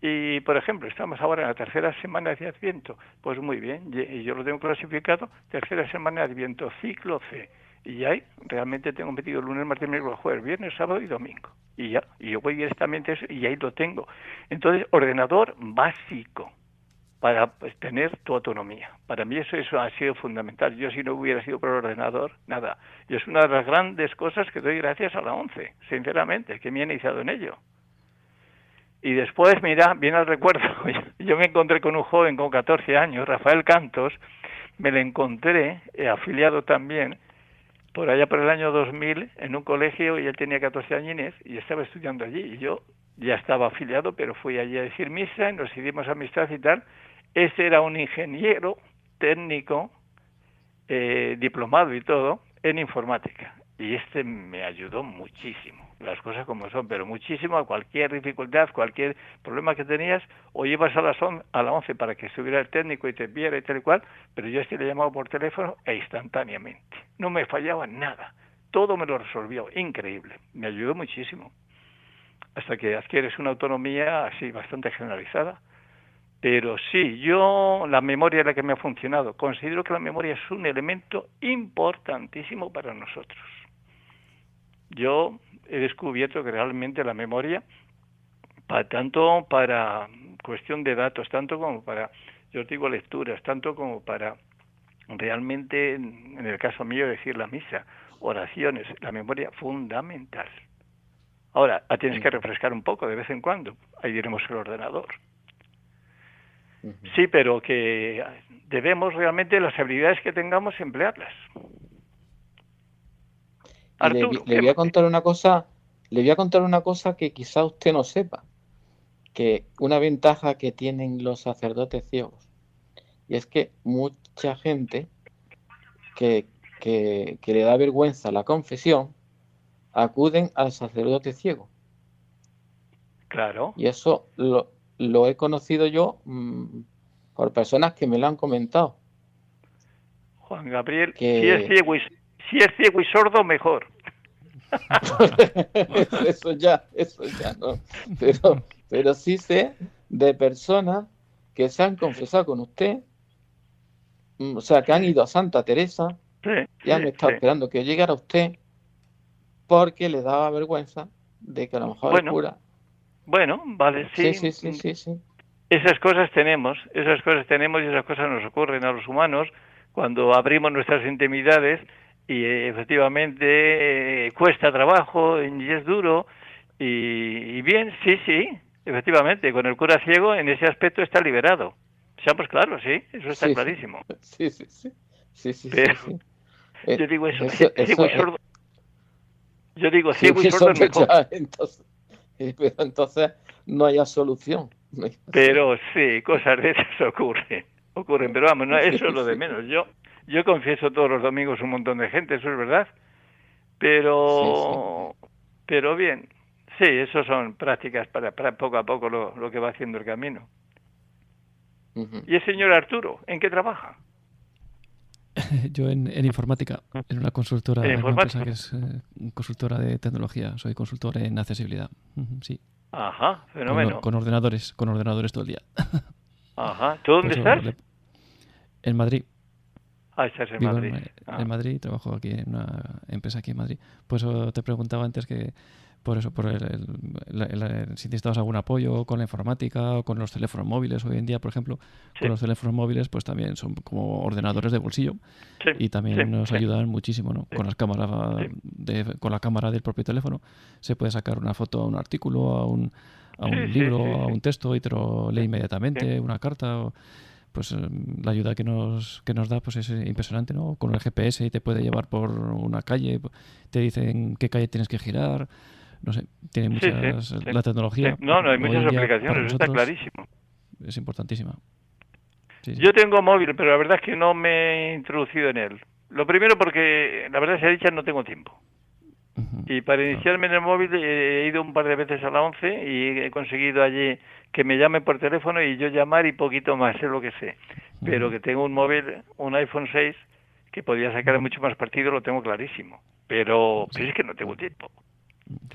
y, por ejemplo, estamos ahora en la tercera semana de Adviento. Pues muy bien, y yo lo tengo clasificado, tercera semana de Adviento, ciclo C. Y ahí realmente tengo metido lunes, martes, miércoles, jueves, viernes, sábado y domingo. Y ya, y yo voy directamente y ahí lo tengo. Entonces, ordenador básico para pues, tener tu autonomía. Para mí eso, eso ha sido fundamental. Yo si no hubiera sido por ordenador, nada. Y es una de las grandes cosas que doy gracias a la ONCE, sinceramente, que me ha iniciado en ello. Y después, mira, viene el recuerdo, yo me encontré con un joven con 14 años, Rafael Cantos, me lo encontré, eh, afiliado también, por allá por el año 2000, en un colegio, y él tenía 14 años y estaba estudiando allí, y yo ya estaba afiliado, pero fui allí a decir misa, y nos hicimos amistad y tal. Ese era un ingeniero técnico, eh, diplomado y todo, en informática, y este me ayudó muchísimo las cosas como son, pero muchísimo a cualquier dificultad, cualquier problema que tenías, o ibas a, las a la 11 para que estuviera el técnico y te viera y tal y cual, pero yo este le llamaba por teléfono e instantáneamente. No me fallaba nada, todo me lo resolvió, increíble, me ayudó muchísimo. hasta que adquieres una autonomía así bastante generalizada. Pero sí, yo la memoria es la que me ha funcionado. Considero que la memoria es un elemento importantísimo para nosotros. Yo he descubierto que realmente la memoria, para, tanto para cuestión de datos, tanto como para, yo digo lecturas, tanto como para realmente, en el caso mío, decir la misa, oraciones, la memoria fundamental. Ahora, la tienes que refrescar un poco de vez en cuando. Ahí diremos el ordenador. Sí, pero que debemos realmente las habilidades que tengamos emplearlas. le, voy a contar una cosa, le voy a contar una cosa que quizá usted no sepa, que una ventaja que tienen los sacerdotes ciegos, y es que mucha gente que, que, que le da vergüenza la confesión, acuden al sacerdote ciego. Claro. Y eso lo, lo he conocido yo mm, por personas que me lo han comentado. Juan Gabriel, si, es ciego y, si es ciego y sordo, mejor. eso ya, eso ya no. Pero, pero sí sé de personas que se han confesado con usted, mm, o sea, que han ido a Santa Teresa y han estado esperando que llegara usted porque le daba vergüenza de que a lo mejor el cura bueno, vale, sí. Sí, sí, sí, sí, Esas cosas tenemos, esas cosas tenemos y esas cosas nos ocurren a los humanos cuando abrimos nuestras intimidades y efectivamente eh, cuesta trabajo y es duro y, bien, sí, sí, efectivamente, con el cura ciego en ese aspecto está liberado. Seamos claros, sí, eso está clarísimo. Sí, sí, sí. sí, sí, yo digo eso, ciego y sordo. Yo digo ciego y sordo mejor. entonces, pero entonces no haya solución. Pero sí, cosas de esas ocurren, ocurren, pero vamos, eso es lo de menos. Yo, yo confieso todos los domingos un montón de gente, eso es verdad, pero, pero bien, sí, eso son prácticas para, para poco a poco lo, lo, que va haciendo el camino. ¿Y el señor Arturo, en qué trabaja? Yo en, informática, en una consultora, ¿En una empresa que es eh, consultora de tecnología, soy consultor en accesibilidad. Sí. Ajá, fenómeno. Con, ordenadores, con ordenadores todo el día. Ajá. ¿Tú dónde estás? En Madrid. Ah, estás en Madrid. En, en, Madrid, trabajo aquí en una empresa aquí en Madrid. Pues te preguntaba antes que por eso, por el, si necesitabas algún apoyo con la informática o con los teléfonos móviles. Hoy en día, por ejemplo, con los teléfonos móviles, pues también son como ordenadores de bolsillo y también nos ayudan muchísimo, ¿no? Con las cámaras, con la cámara del propio teléfono se puede sacar una foto a un artículo, a un, a un libro, a un texto y te lo lee inmediatamente, una carta. pues em, la ayuda que nos, que nos da pues es impresionante, ¿no? Con el GPS y te puede llevar por una calle, te dicen qué calle tienes que girar, no sé, tiene muchas... la tecnología... No, no, hay muchas aplicaciones, eso está clarísimo. Es importantísima. Yo tengo móvil, pero la verdad es que no me he introducido en él. Lo primero porque, la verdad sea dicha, no tengo tiempo. Y para iniciarme en el móvil he ido un par de veces a la 11 y he conseguido allí que me llamen por teléfono y yo llamar y poquito más, es lo que sé. Pero que tengo un móvil, un iPhone 6, que podría sacar mucho más partido, lo tengo clarísimo. Pero, pero es que no tengo tiempo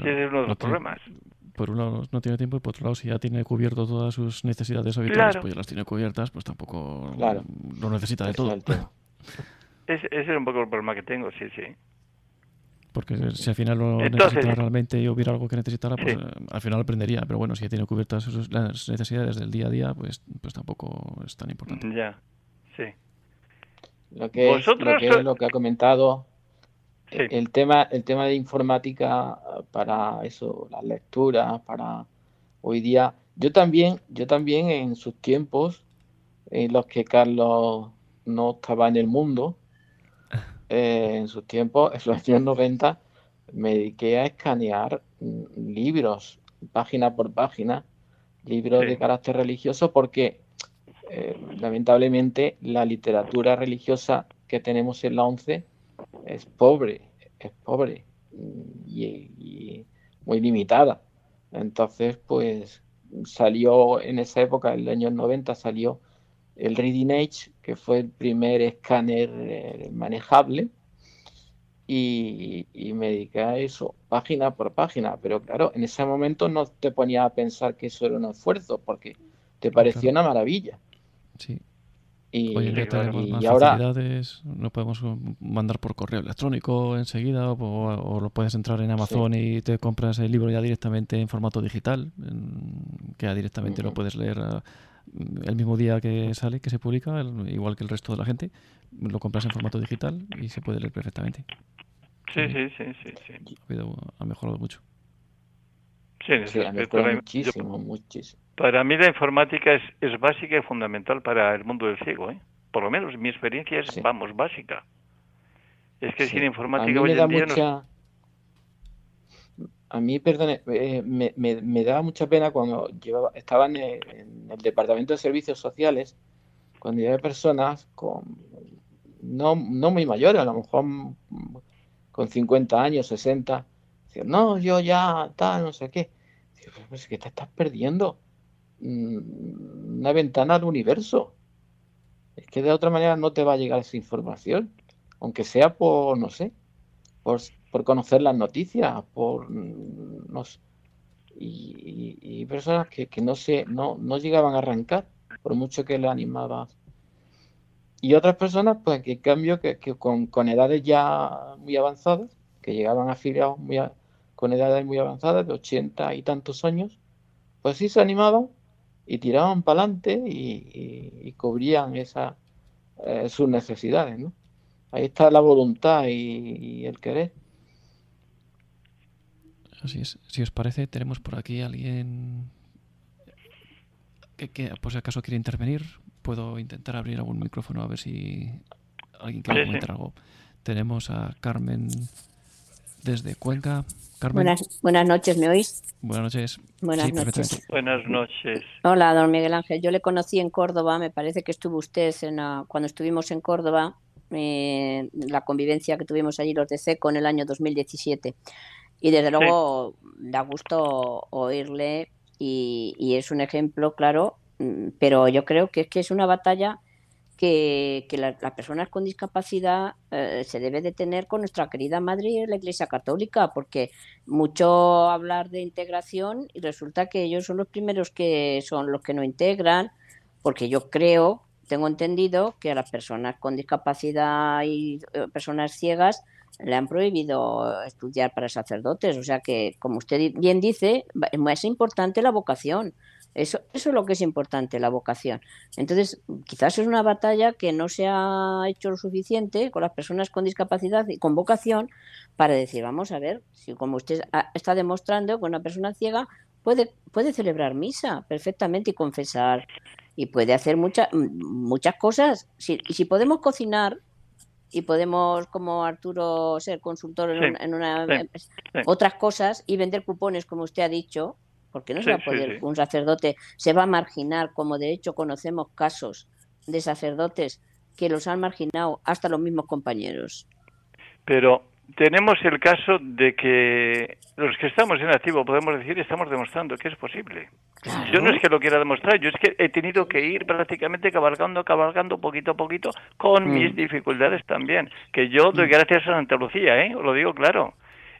es uno de los problemas. por un lado no tiene tiempo y por otro lado si ya tiene cubierto todas sus necesidades habituales, pues ya las tiene cubiertas, pues tampoco lo necesita de todo. ese es un poco el problema que tengo, sí, sí. Porque si al final lo necesitara realmente y hubiera algo que necesitara, pues eh, al final aprendería. Pero bueno, si ya tiene cubiertas sus, las necesidades del día a día, pues, pues tampoco es tan importante. Ya, sí. Lo que, lo, que es lo que ha comentado el, tema, el tema de informática para eso, las lecturas, para hoy día. Yo también, yo también en sus tiempos, en los que Carlos no estaba en el mundo, eh, en sus tiempos, en los años 90, me dediqué a escanear mm, libros, página por página, libros de carácter religioso, porque eh, lamentablemente la literatura religiosa que tenemos en la ONCE es pobre, es pobre y, muy limitada. Entonces, pues salió en esa época, en el año 90, salió el Reading Age, que fue el primer escáner eh, manejable. y, me dediqué a eso, página por página. Pero claro, en ese momento no te ponía a pensar que eso era un esfuerzo, porque te parecía una maravilla. Sí. Y, Hoy en día tenemos más facilidades, lo podemos mandar por correo electrónico enseguida o, lo puedes entrar en Amazon y te compras el libro ya directamente en formato digital, que ya directamente lo puedes leer ah, el mismo día que sale, que se publica, igual que el resto de la gente, lo compras en formato digital y se puede leer perfectamente. Sí, sí, sí, sí. sí. Ha, mejorado mucho. Sí, ha mejorado muchísimo, muchísimo. Para mí la informática es, es básica y fundamental para el mundo del ciego, ¿eh? Por lo menos mi experiencia es, vamos, básica. Es que sin informática hoy en día mucha... A mí, perdone, eh, me, me, me, daba mucha pena cuando llevaba, estaba en el, Departamento de Servicios Sociales, cuando había personas con no, no muy mayores, a lo mejor con 50 años, 60, decían, no, yo ya, tal, no sé qué. pues es que te estás perdiendo una ventana al universo. Es que de otra manera no te va a llegar esa información, aunque sea por, no sé, por, por conocer las noticias, por, mm, no sé, y, personas que, que, no, se, no, no llegaban a arrancar, por mucho que le animabas y otras personas, pues que en cambio, que, con, edades ya muy avanzadas, que llegaban afiliados muy con edades muy avanzadas, de 80 y tantos años, pues sí se animaban y tiraban para adelante y, cubrían esa, eh, sus necesidades. ¿no? Ahí está la voluntad y, el querer. Así es. Si os parece, tenemos por aquí alguien que, que por si acaso quiere intervenir puedo intentar abrir algún micrófono a ver si alguien quiere comentar algo. Tenemos a Carmen desde Cuenca. Carmen. Buenas, buenas noches, ¿me oís? Buenas noches. Buenas noches. Buenas noches. Hola, don Miguel Ángel. Yo le conocí en Córdoba, me parece que estuvo usted en cuando estuvimos en Córdoba, eh, la convivencia que tuvimos allí los de CECO en el año 2017. Y desde luego da gusto oírle y, y, es un ejemplo, claro, Mm, pero yo creo que es que es una batalla que, las personas con discapacidad eh, se debe de tener con nuestra querida madre la Iglesia Católica, porque mucho hablar de integración y resulta que ellos son los primeros que son los que no integran, porque yo creo, tengo entendido que a las personas con discapacidad y eh, personas ciegas le han prohibido estudiar para sacerdotes, o sea que, como usted bien dice, es importante la vocación. Eso, eso es lo que es importante, la vocación. Entonces, quizás es una batalla que no se ha hecho lo suficiente con las personas con discapacidad y con vocación para decir, vamos a ver, si como usted está demostrando, con una persona ciega puede, puede celebrar misa perfectamente y confesar y puede hacer muchas muchas cosas. Si, si podemos cocinar y podemos, como Arturo, ser consultor en, una, otras cosas y vender cupones, como usted ha dicho, porque no se va a poder, un sacerdote se va a marginar, como de hecho conocemos casos de sacerdotes que los han marginado hasta los mismos compañeros. Pero tenemos el caso de que los que estamos en activo, podemos decir, estamos demostrando que es posible. Yo no es que lo quiera demostrar, yo es que he tenido que ir prácticamente cabalgando, cabalgando poquito a poquito, con mm. mis dificultades también. Que yo doy mm. gracias a Santa Lucía, ¿eh? Os lo digo claro.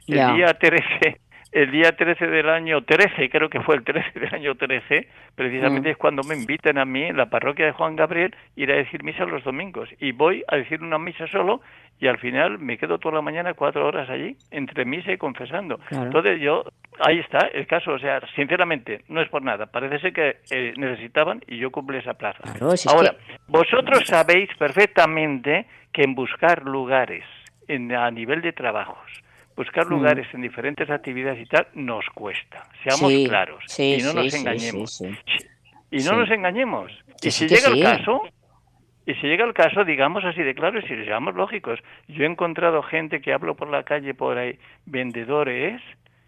El día 13 el día 13 del año 13, creo que fue el 13 del año 13, precisamente mm. es cuando me invitan a mí en la parroquia de Juan Gabriel ir a decir misa los domingos. Y voy a decir una misa solo y al final me quedo toda la mañana cuatro horas allí, entre misa y confesando. Entonces yo, ahí está el caso, o sea, sinceramente, no es por nada, parece ser que eh, necesitaban y yo cumplí esa plaza. Ahora, vosotros sabéis perfectamente que en buscar lugares en, a nivel de trabajos, buscar lugares en diferentes actividades y tal nos cuesta, seamos claros, y no nos engañemos. Y no nos engañemos. Y si llega el caso, y si llega el caso, digamos así de claro, y si seamos lógicos, yo he encontrado gente que hablo por la calle por ahí, vendedores,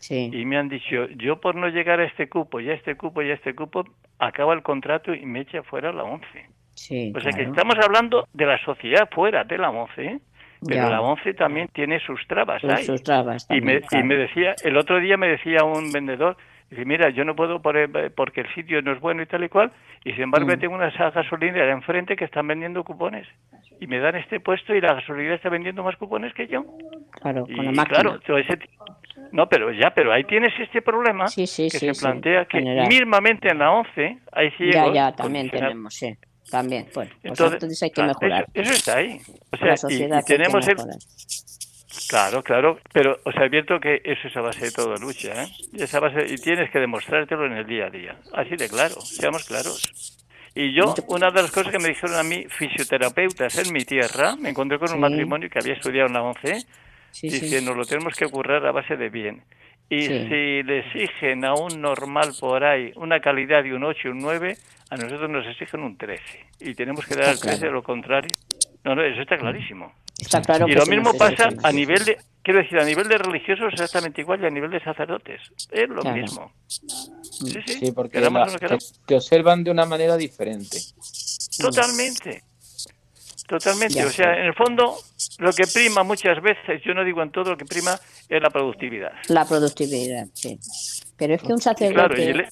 y me han dicho, yo por no llegar a este cupo y a este cupo y a este cupo, acaba el contrato y me echa fuera la once. o sea que estamos hablando de la sociedad fuera de la once, ¿eh? Pero la once también tiene sus trabas. Sus trabas y, me, y me decía, el otro día me decía un vendedor, dice, mira, yo no puedo por, porque el sitio no es bueno y tal y cual, y sin embargo mm. tengo una gasolinera de enfrente que están vendiendo cupones. y me dan este puesto y la gasolinera está vendiendo más cupones que yo. Claro, Y con la máquina. claro, todo ese ti- no, pero ya, pero ahí tienes este problema Sí, sí, que sí, se plantea que mismamente en la 11 hay ciegos. ya, ya, también tenemos, sí. También, bueno, pues Entonces, entonces hay que claro, mejorar. Eso, eso está ahí. O sea, la y- sociedad tenemos el. Claro, claro, pero os advierto que eso es a base de toda lucha, ¿eh? Y, esa base, y tienes que demostrártelo en el día a día. Así de claro, seamos claros. Y yo, una de las cosas que me dijeron a mí fisioterapeutas en mi tierra, me encontré con un Sí. matrimonio que había estudiado en la 11, Sí, dice, sí. nos lo tenemos que currar a base de bien. Y Sí. si le exigen a un normal por ahí una calidad de un 8 y un 9, a nosotros nos exigen un 13. Y tenemos que dar al 13 claro. lo contrario. No, no, eso está clarísimo. Está claro Y que lo mismo pasa a nivel de, quiero decir, a nivel de religiosos exactamente igual y a nivel de sacerdotes. Es lo Claro. mismo. Sí, sí, Sí, porque la- no te, queramos. te observan de una manera diferente. Totalmente. Totalmente. O sea, en el fondo, lo que prima muchas veces, yo no digo en todo, lo que prima es la productividad. La productividad, sí. Pero es que un Y claro, sacerdote, y el-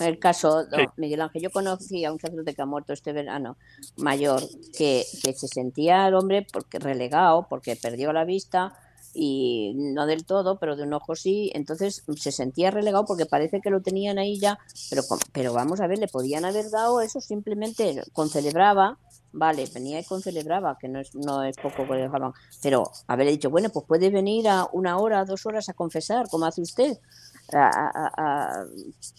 el caso, no, Sí. Miguel Ángel, yo conocí a un sacerdote que ha muerto este verano, mayor, que, que se sentía el hombre porque relegado, porque perdió la vista y no del todo, pero de un ojo sí, entonces se sentía relegado porque parece que lo tenían ahí ya, pero, con- pero vamos a ver, le podían haber dado eso simplemente, concelebraba, vale, venía y concelebraba, que no es, no es poco que le dejaban, pero haberle dicho, bueno, pues puede venir a una hora, dos horas a confesar, como hace usted. A- a- a-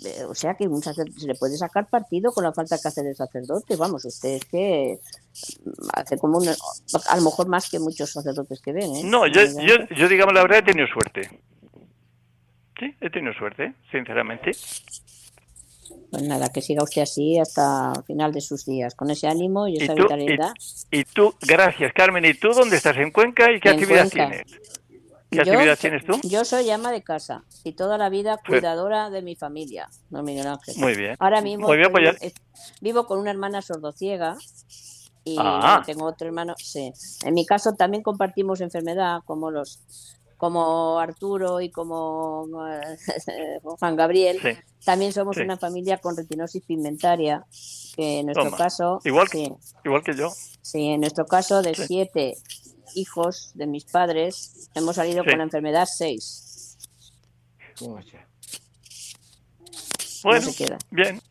eh, o sea que un sacer- se le puede sacar partido con la falta que hace del sacerdote. Vamos, usted es que mm, hace como un, a lo mejor más que muchos sacerdotes que ven. ¿eh? No, yo, yo, yo digamos la verdad, he tenido suerte. Sí, he tenido suerte, sinceramente. Pues nada, que siga usted así hasta el final de sus días, con ese ánimo y ¿Y esa tú? vitalidad. Y tú, gracias Carmen, ¿y tú dónde estás? ¿En Cuenca? ¿Y qué En actividad Cuenca. tienes? ¿Qué Yo actividad tienes tú? Yo soy ama de casa y toda la vida Sí. cuidadora de mi familia, no Miguel Ángel. Muy bien. Ahora mismo Muy bien, pues ya- es- vivo con una hermana sordociega y Ah. tengo otro hermano. Sí. En mi caso también compartimos enfermedad como los como Arturo y como eh, Juan Gabriel. Sí. También somos Sí. una familia con retinosis pigmentaria, que en nuestro Toma. caso, Igual- sí, Igual que yo. sí, en nuestro caso de Sí. siete hijos de mis padres, hemos salido Sí. con la enfermedad seis. Bueno, se queda. bien.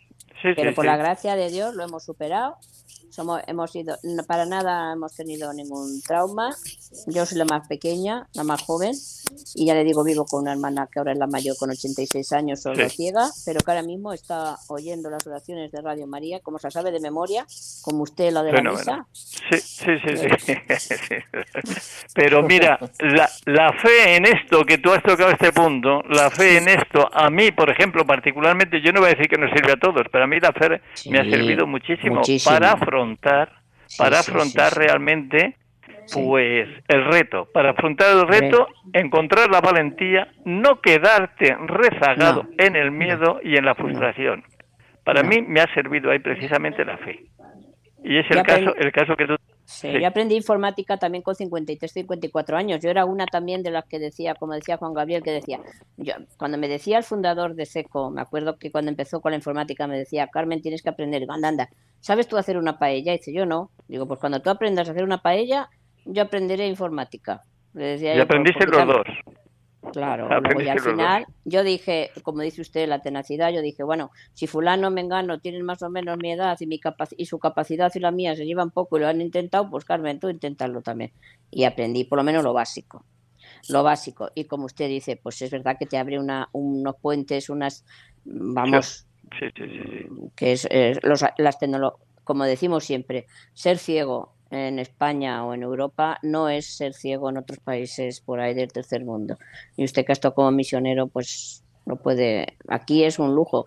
Sí, pero sí, por sí. la gracia de Dios lo hemos superado. Somos, hemos ido, no- para nada hemos tenido ningún trauma. Yo soy la más pequeña, la más joven, y ya le digo, vivo con una hermana que ahora es la mayor con 86 años, solo Sí. ciega, pero que ahora mismo está oyendo las oraciones de Radio María, como se sabe de memoria, como usted lo de la misa. Sí, sí, sí, sí. Pero mira, la, la fe en esto, que tú has tocado este punto, la fe en esto, a mí, por ejemplo, particularmente, yo no voy a decir que nos sirve a todos, pero a mí la fe me ha servido muchísimo, muchísimo. para afrontar, Sí, para sí, afrontar sí, realmente, pues, el reto. Para afrontar el reto, encontrar la valentía, no quedarte rezagado No, en el miedo y en la frustración. Para No. mí me ha servido ahí precisamente la fe. Y es el caso, el caso que tú Sí, Sí. Yo aprendí informática también con 53, 54 años. Yo era una también de las que decía, como decía Juan Gabriel, que decía, yo, cuando me decía el fundador de SECO, me acuerdo que cuando empezó con la informática me decía, Carmen, tienes que aprender. Anda, anda, ¿sabes tú hacer una paella? Y dice, yo no. Digo, pues cuando tú aprendas a hacer una paella, yo aprenderé informática. Le decía Y yo, por- aprendiste los dos. Claro, luego ya al final yo dije, como dice usted, la tenacidad, yo dije, bueno, si fulano, mengano tienen más o menos mi edad y mi y su capacidad y la mía se llevan poco y lo han intentado, pues Carmen, tú inténtalo también. Y aprendí por lo menos lo básico, lo básico. Y como usted dice, pues es verdad que te abre una, unos puentes, unas, vamos, Sí, sí, sí, sí. que es, los, las tecnolo- como decimos siempre, ser ciego en España o en Europa no es ser ciego en otros países por ahí del tercer mundo. Y usted que ha estado como misionero, pues no puede. Aquí es un lujo,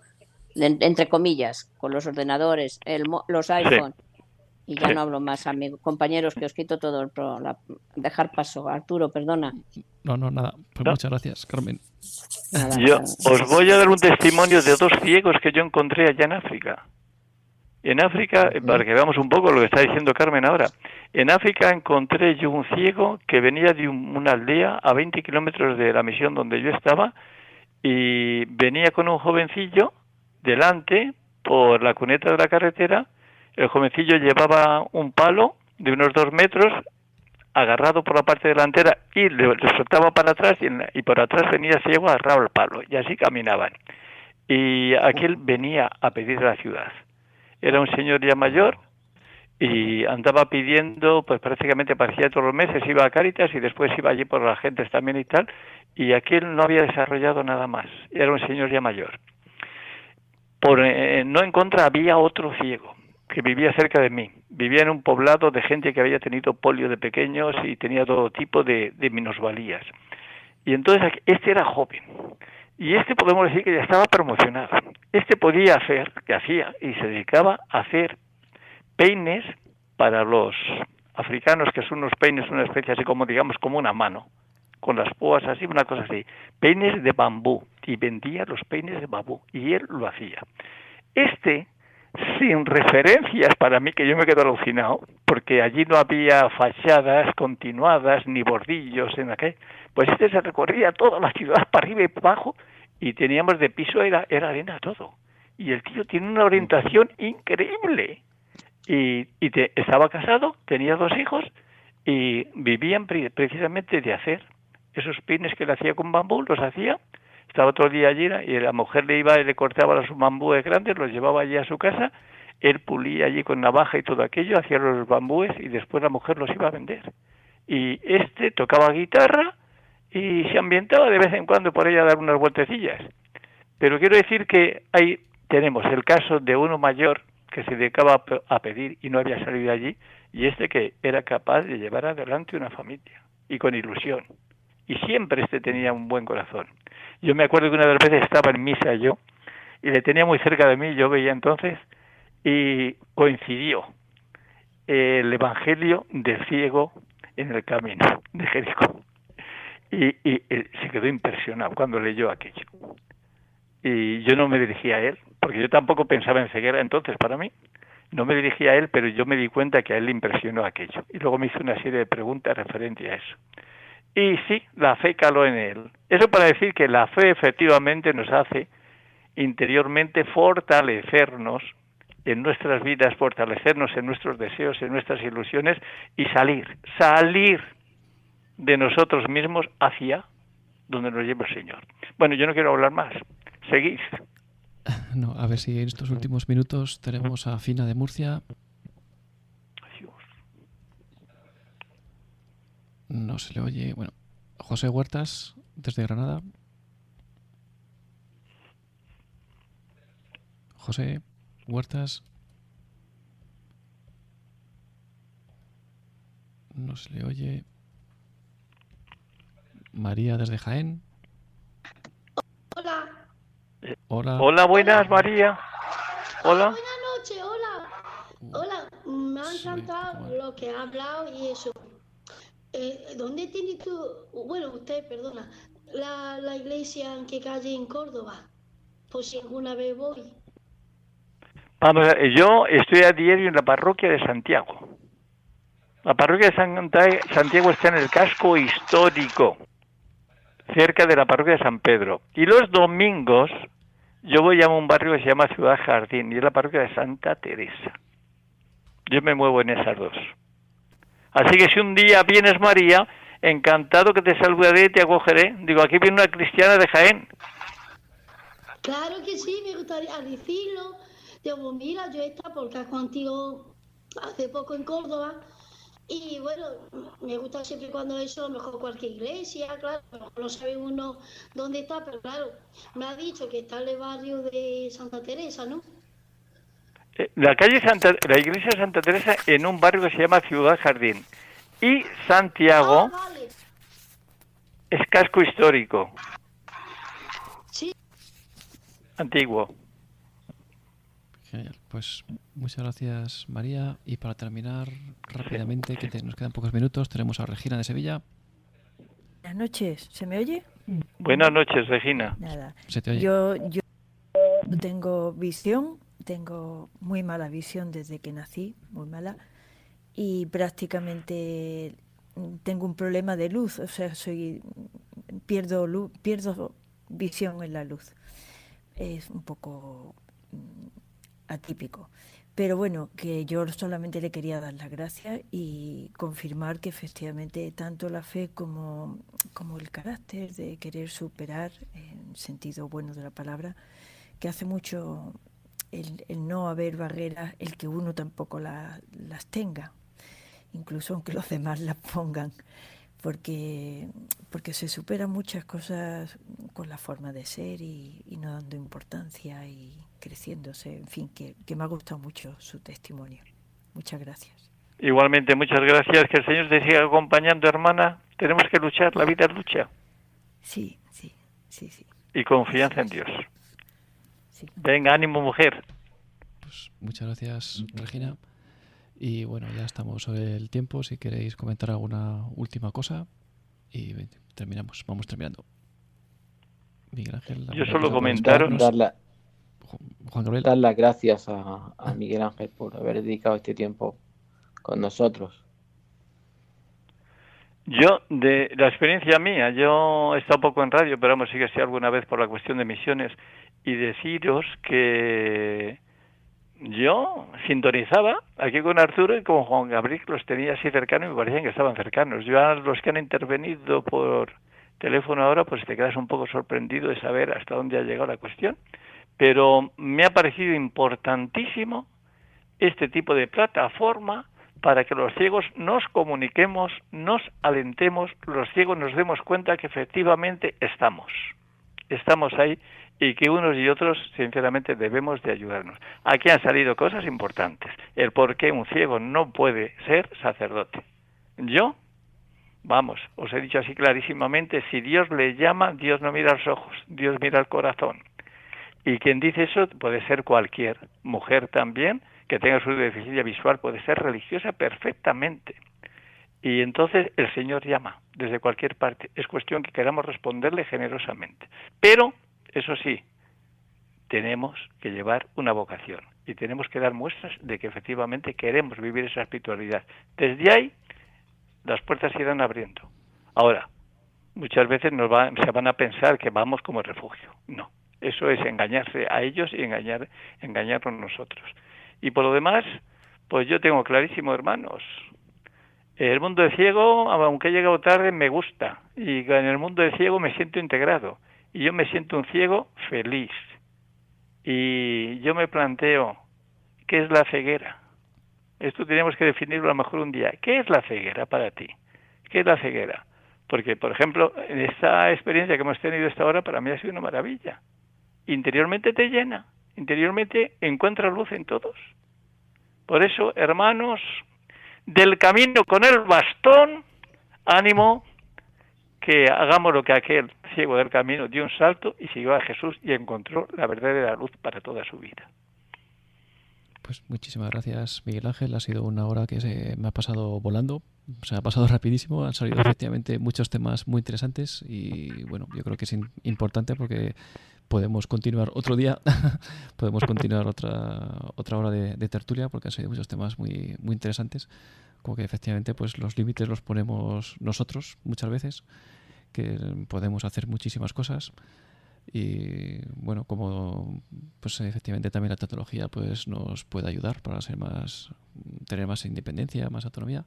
entre comillas, con los ordenadores, el, mo- los iPhone. Y ya Sí. no hablo más, amigos, compañeros, que os quito todo el pro, la- dejar paso. Arturo, perdona. No, no, nada. Pues No. muchas gracias, Carmen. Nada, Yo nada. os voy a dar un testimonio de dos ciegos que yo encontré allá en África. En África, eh, para que veamos un poco lo que está diciendo Carmen ahora, en África encontré yo un ciego que venía de un- una aldea a 20 kilómetros de la misión donde yo estaba y venía con un jovencillo delante por la cuneta de la carretera. El jovencillo llevaba un palo de unos dos metros, agarrado por la parte delantera y le, soltaba para atrás y, por atrás venía ciego agarrado al palo y así caminaban. Y aquel venía a pedir la ciudad. Era un señor ya mayor y andaba pidiendo, pues prácticamente aparecía todos los meses, iba a Cáritas y después iba allí por las gentes también y tal, y aquel no había desarrollado nada más, era un señor ya mayor. Por, eh, no en contra había otro ciego que vivía cerca de mí, vivía en un poblado de gente que había tenido polio de pequeños y tenía todo tipo de, de minusvalías. Y entonces este era joven, y este podemos decir que ya estaba promocionado. Este podía hacer, que hacía, y se dedicaba a hacer peines para los africanos, que son unos peines, una especie así como, digamos, como una mano, con las púas así, una cosa así. Peines de bambú, y vendía los peines de bambú, y él lo hacía. Este, sin referencias para mí, que yo me quedo alucinado, porque allí no había fachadas continuadas, ni bordillos en aquel, pues este se recorría toda la ciudad para arriba y para abajo, y teníamos de piso, era, era arena todo. Y el tío tiene una orientación increíble y, estaba casado, tenía dos hijos y vivían precisamente de hacer esos pines que le hacía con bambú, los hacía, estaba el día allí y la mujer le iba y le cortaba los bambúes grandes, los llevaba allí a su casa, él pulía allí con navaja y todo aquello, hacía los bambúes y después la mujer los iba a vender. Y este tocaba guitarra y se ambientaba de vez en cuando por ella dar unas vueltecillas. Pero quiero decir que ahí tenemos el caso de uno mayor que se dedicaba a pedir y no había salido allí, y este que era capaz de llevar adelante una familia, y con ilusión. Y siempre este tenía un buen corazón. Yo me acuerdo que una de las veces estaba en misa yo, y le tenía muy cerca de mí, yo veía entonces, y coincidió el Evangelio del ciego en el camino de Jericó. Y, y, se quedó impresionado cuando leyó aquello. Y yo no me dirigía a él, porque yo tampoco pensaba en ceguera entonces para mí. No me dirigía a él, pero yo me di cuenta que a él le impresionó aquello. Y luego me hizo una serie de preguntas referentes a eso. Y sí, la fe caló en él. Eso para decir que la fe efectivamente nos hace interiormente fortalecernos en nuestras vidas, fortalecernos en nuestros deseos, en nuestras ilusiones y salir, salir de nosotros mismos hacia donde nos lleva el Señor. Bueno, yo no quiero hablar más. Seguís. No, a ver si en estos últimos minutos tenemos a Fina de Murcia. No se le oye. Bueno, José Huertas, desde Granada. José Huertas. No se le oye. María desde Jaén. Hola. Hola. Hola, buenas, María. Hola. Buenas noches, hola. Hola, me ha encantado lo que ha hablado y eso. Eh, ¿Dónde tienes tú, bueno, usted, perdona, la, la iglesia en qué calle en Córdoba? Por si alguna vez voy. Vamos, yo estoy a diario en la parroquia de Santiago. La parroquia de Santiago está en el casco histórico, cerca de la parroquia de San Pedro. Y los domingos yo voy a un barrio que se llama Ciudad Jardín y es la parroquia de Santa Teresa. Yo me muevo en esas dos. Así que si un día vienes María, encantado que te saludaré te acogeré. Digo, aquí viene una cristiana de Jaén. Claro que sí, me gustaría decirlo. Digo, mira, yo he estado contigo hace poco en Córdoba y bueno, me gusta siempre cuando eso, mejor cualquier iglesia, claro, no sabe uno dónde está, pero claro, me ha dicho que está en el barrio de Santa Teresa, ¿no? Eh, la calle Santa, la iglesia de Santa Teresa en un barrio que se llama Ciudad Jardín. Y Santiago Ah, vale. es casco histórico, Sí, antiguo. Pues muchas gracias, María. Y para terminar rápidamente, que te- nos quedan pocos minutos, tenemos a Regina de Sevilla. Buenas noches, ¿se me oye? Buenas noches, Regina. Nada. Se te oye. Yo, yo tengo visión, tengo muy mala visión desde que nací, muy mala, y prácticamente tengo un problema de luz, o sea, soy pierdo luz, pierdo visión en la luz. Es un poco atípico, Pero bueno, que yo solamente le quería dar las gracias y confirmar que efectivamente tanto la fe como, como el carácter de querer superar, en sentido bueno de la palabra, que hace mucho el, no haber barreras, el que uno tampoco las tenga, incluso aunque los demás las pongan, porque, porque se superan muchas cosas con la forma de ser y, y no dando importancia y creciéndose. En fin, que, me ha gustado mucho su testimonio. Muchas gracias. Igualmente, muchas gracias. Que el Señor te siga acompañando, hermana. Tenemos que luchar, la vida es lucha. Sí, sí, sí, sí. Y confianza en Dios. Venga, ánimo, mujer. Pues muchas gracias, Regina. Y bueno, ya estamos sobre el tiempo. Si queréis comentar alguna última cosa, y terminamos. Vamos terminando. Miguel Ángel. Yo solo comentaros. Dar las gracias a, Miguel Ángel por haber dedicado este tiempo con nosotros. Yo, de la experiencia mía, yo he estado poco en radio, pero vamos, sí que sí alguna vez por la cuestión de misiones, y deciros que yo sintonizaba aquí con Arturo y con Juan Gabriel, los tenía así cercanos y me parecían que estaban cercanos. Yo a los que han intervenido por teléfono ahora, pues te quedas un poco sorprendido de saber hasta dónde ha llegado la cuestión pero me ha parecido importantísimo este tipo de plataforma para que los ciegos nos comuniquemos, nos alentemos, los ciegos nos demos cuenta que efectivamente estamos, estamos ahí y que unos y otros sinceramente debemos de ayudarnos. Aquí han salido cosas importantes, el por qué un ciego no puede ser sacerdote. Yo, vamos, os he dicho así clarísimamente, si Dios le llama, Dios no mira los ojos, Dios mira el corazón. Y quien dice eso puede ser cualquier mujer también que tenga su deficiencia visual, puede ser religiosa perfectamente. Y entonces el Señor llama desde cualquier parte. Es cuestión que queramos responderle generosamente. Pero, eso sí, tenemos que llevar una vocación y tenemos que dar muestras de que efectivamente queremos vivir esa espiritualidad. Desde ahí, las puertas se irán abriendo. Ahora, muchas veces nos se van a pensar que vamos como refugio. No, eso es engañarse a ellos y engañar, engañarnos nosotros. Y por lo demás, pues yo tengo clarísimo, hermanos, el mundo de ciego, aunque he llegado tarde, me gusta. Y en el mundo de ciego me siento integrado. Y yo me siento un ciego feliz. Y yo me planteo, ¿qué es la ceguera? Esto tenemos que definirlo a lo mejor un día. ¿Qué es la ceguera para ti? ¿Qué es la ceguera? Porque, por ejemplo, en esta experiencia que hemos tenido esta hora, para mí ha sido una maravilla interiormente te llena, interiormente encuentras luz en todos. Por eso, hermanos, del camino con el bastón, ánimo que hagamos lo que aquel ciego del camino dio un salto y siguió a Jesús y encontró la verdadera luz para toda su vida. Pues muchísimas gracias, Miguel Ángel. Ha sido una hora que se me ha pasado volando. Se ha pasado rapidísimo. Han salido efectivamente muchos temas muy interesantes y bueno, yo creo que es importante porque podemos continuar otro día, podemos continuar otra, otra hora de, tertulia porque han sido muchos temas muy, muy interesantes, como que efectivamente pues los límites los ponemos nosotros muchas veces, que podemos hacer muchísimas cosas y bueno, como pues efectivamente también la tecnología pues nos puede ayudar para ser más tener más independencia, más autonomía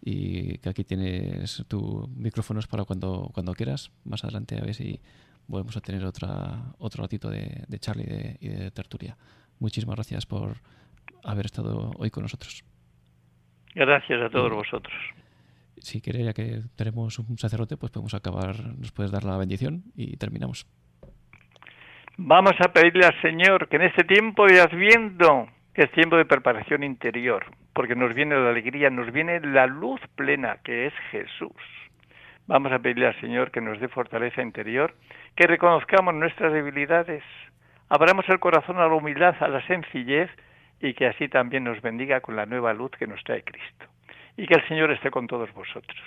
y que aquí tienes tus micrófonos para cuando cuando quieras, más adelante a ver si volvemos a tener otra, otro ratito de, de Charlie y de, tertulia. Muchísimas gracias por haber estado hoy con nosotros. Gracias a todos vosotros. Si queréis, ya que tenemos un sacerdote, pues podemos acabar, nos puedes dar la bendición y terminamos. Vamos a pedirle al Señor que en este tiempo de Adviento, que es tiempo de preparación interior, porque nos viene la alegría, nos viene la luz plena, que es Jesús. Vamos a pedirle al Señor que nos dé fortaleza interior que reconozcamos nuestras debilidades, abramos el corazón a la humildad, a la sencillez y que así también nos bendiga con la nueva luz que nos trae Cristo. Y que el Señor esté con todos vosotros.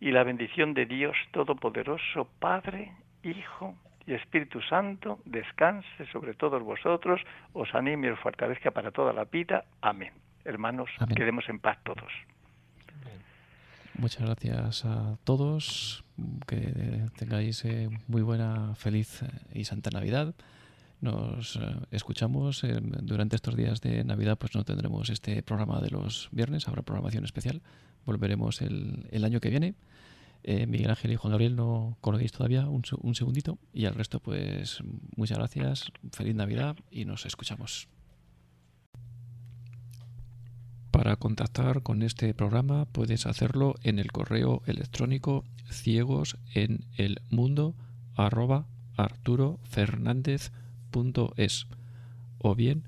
Y la bendición de Dios Todopoderoso, Padre, Hijo y Espíritu Santo, descanse sobre todos vosotros, os anime y os fortalezca para toda la vida. Amén. Hermanos, quedemos en paz todos. Muchas gracias a todos. Que tengáis eh, muy buena, feliz y santa Navidad. nos eh, escuchamos eh, durante estos días de Navidad, pues no tendremos este programa de los viernes, habrá programación especial. Volveremos el, el año que viene. Eh, Miguel Ángel y Juan Gabriel no colguéis todavía un, un segundito y al resto pues muchas gracias, feliz Navidad y nos escuchamos. Para contactar con este programa puedes hacerlo en el correo electrónico ciegos en el mundo arroba arturofernandez.es o bien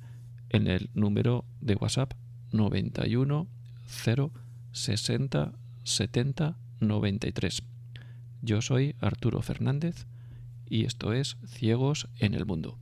en el número de WhatsApp 91 0 60 70 93. Yo soy Arturo Fernández y esto es Ciegos en el Mundo.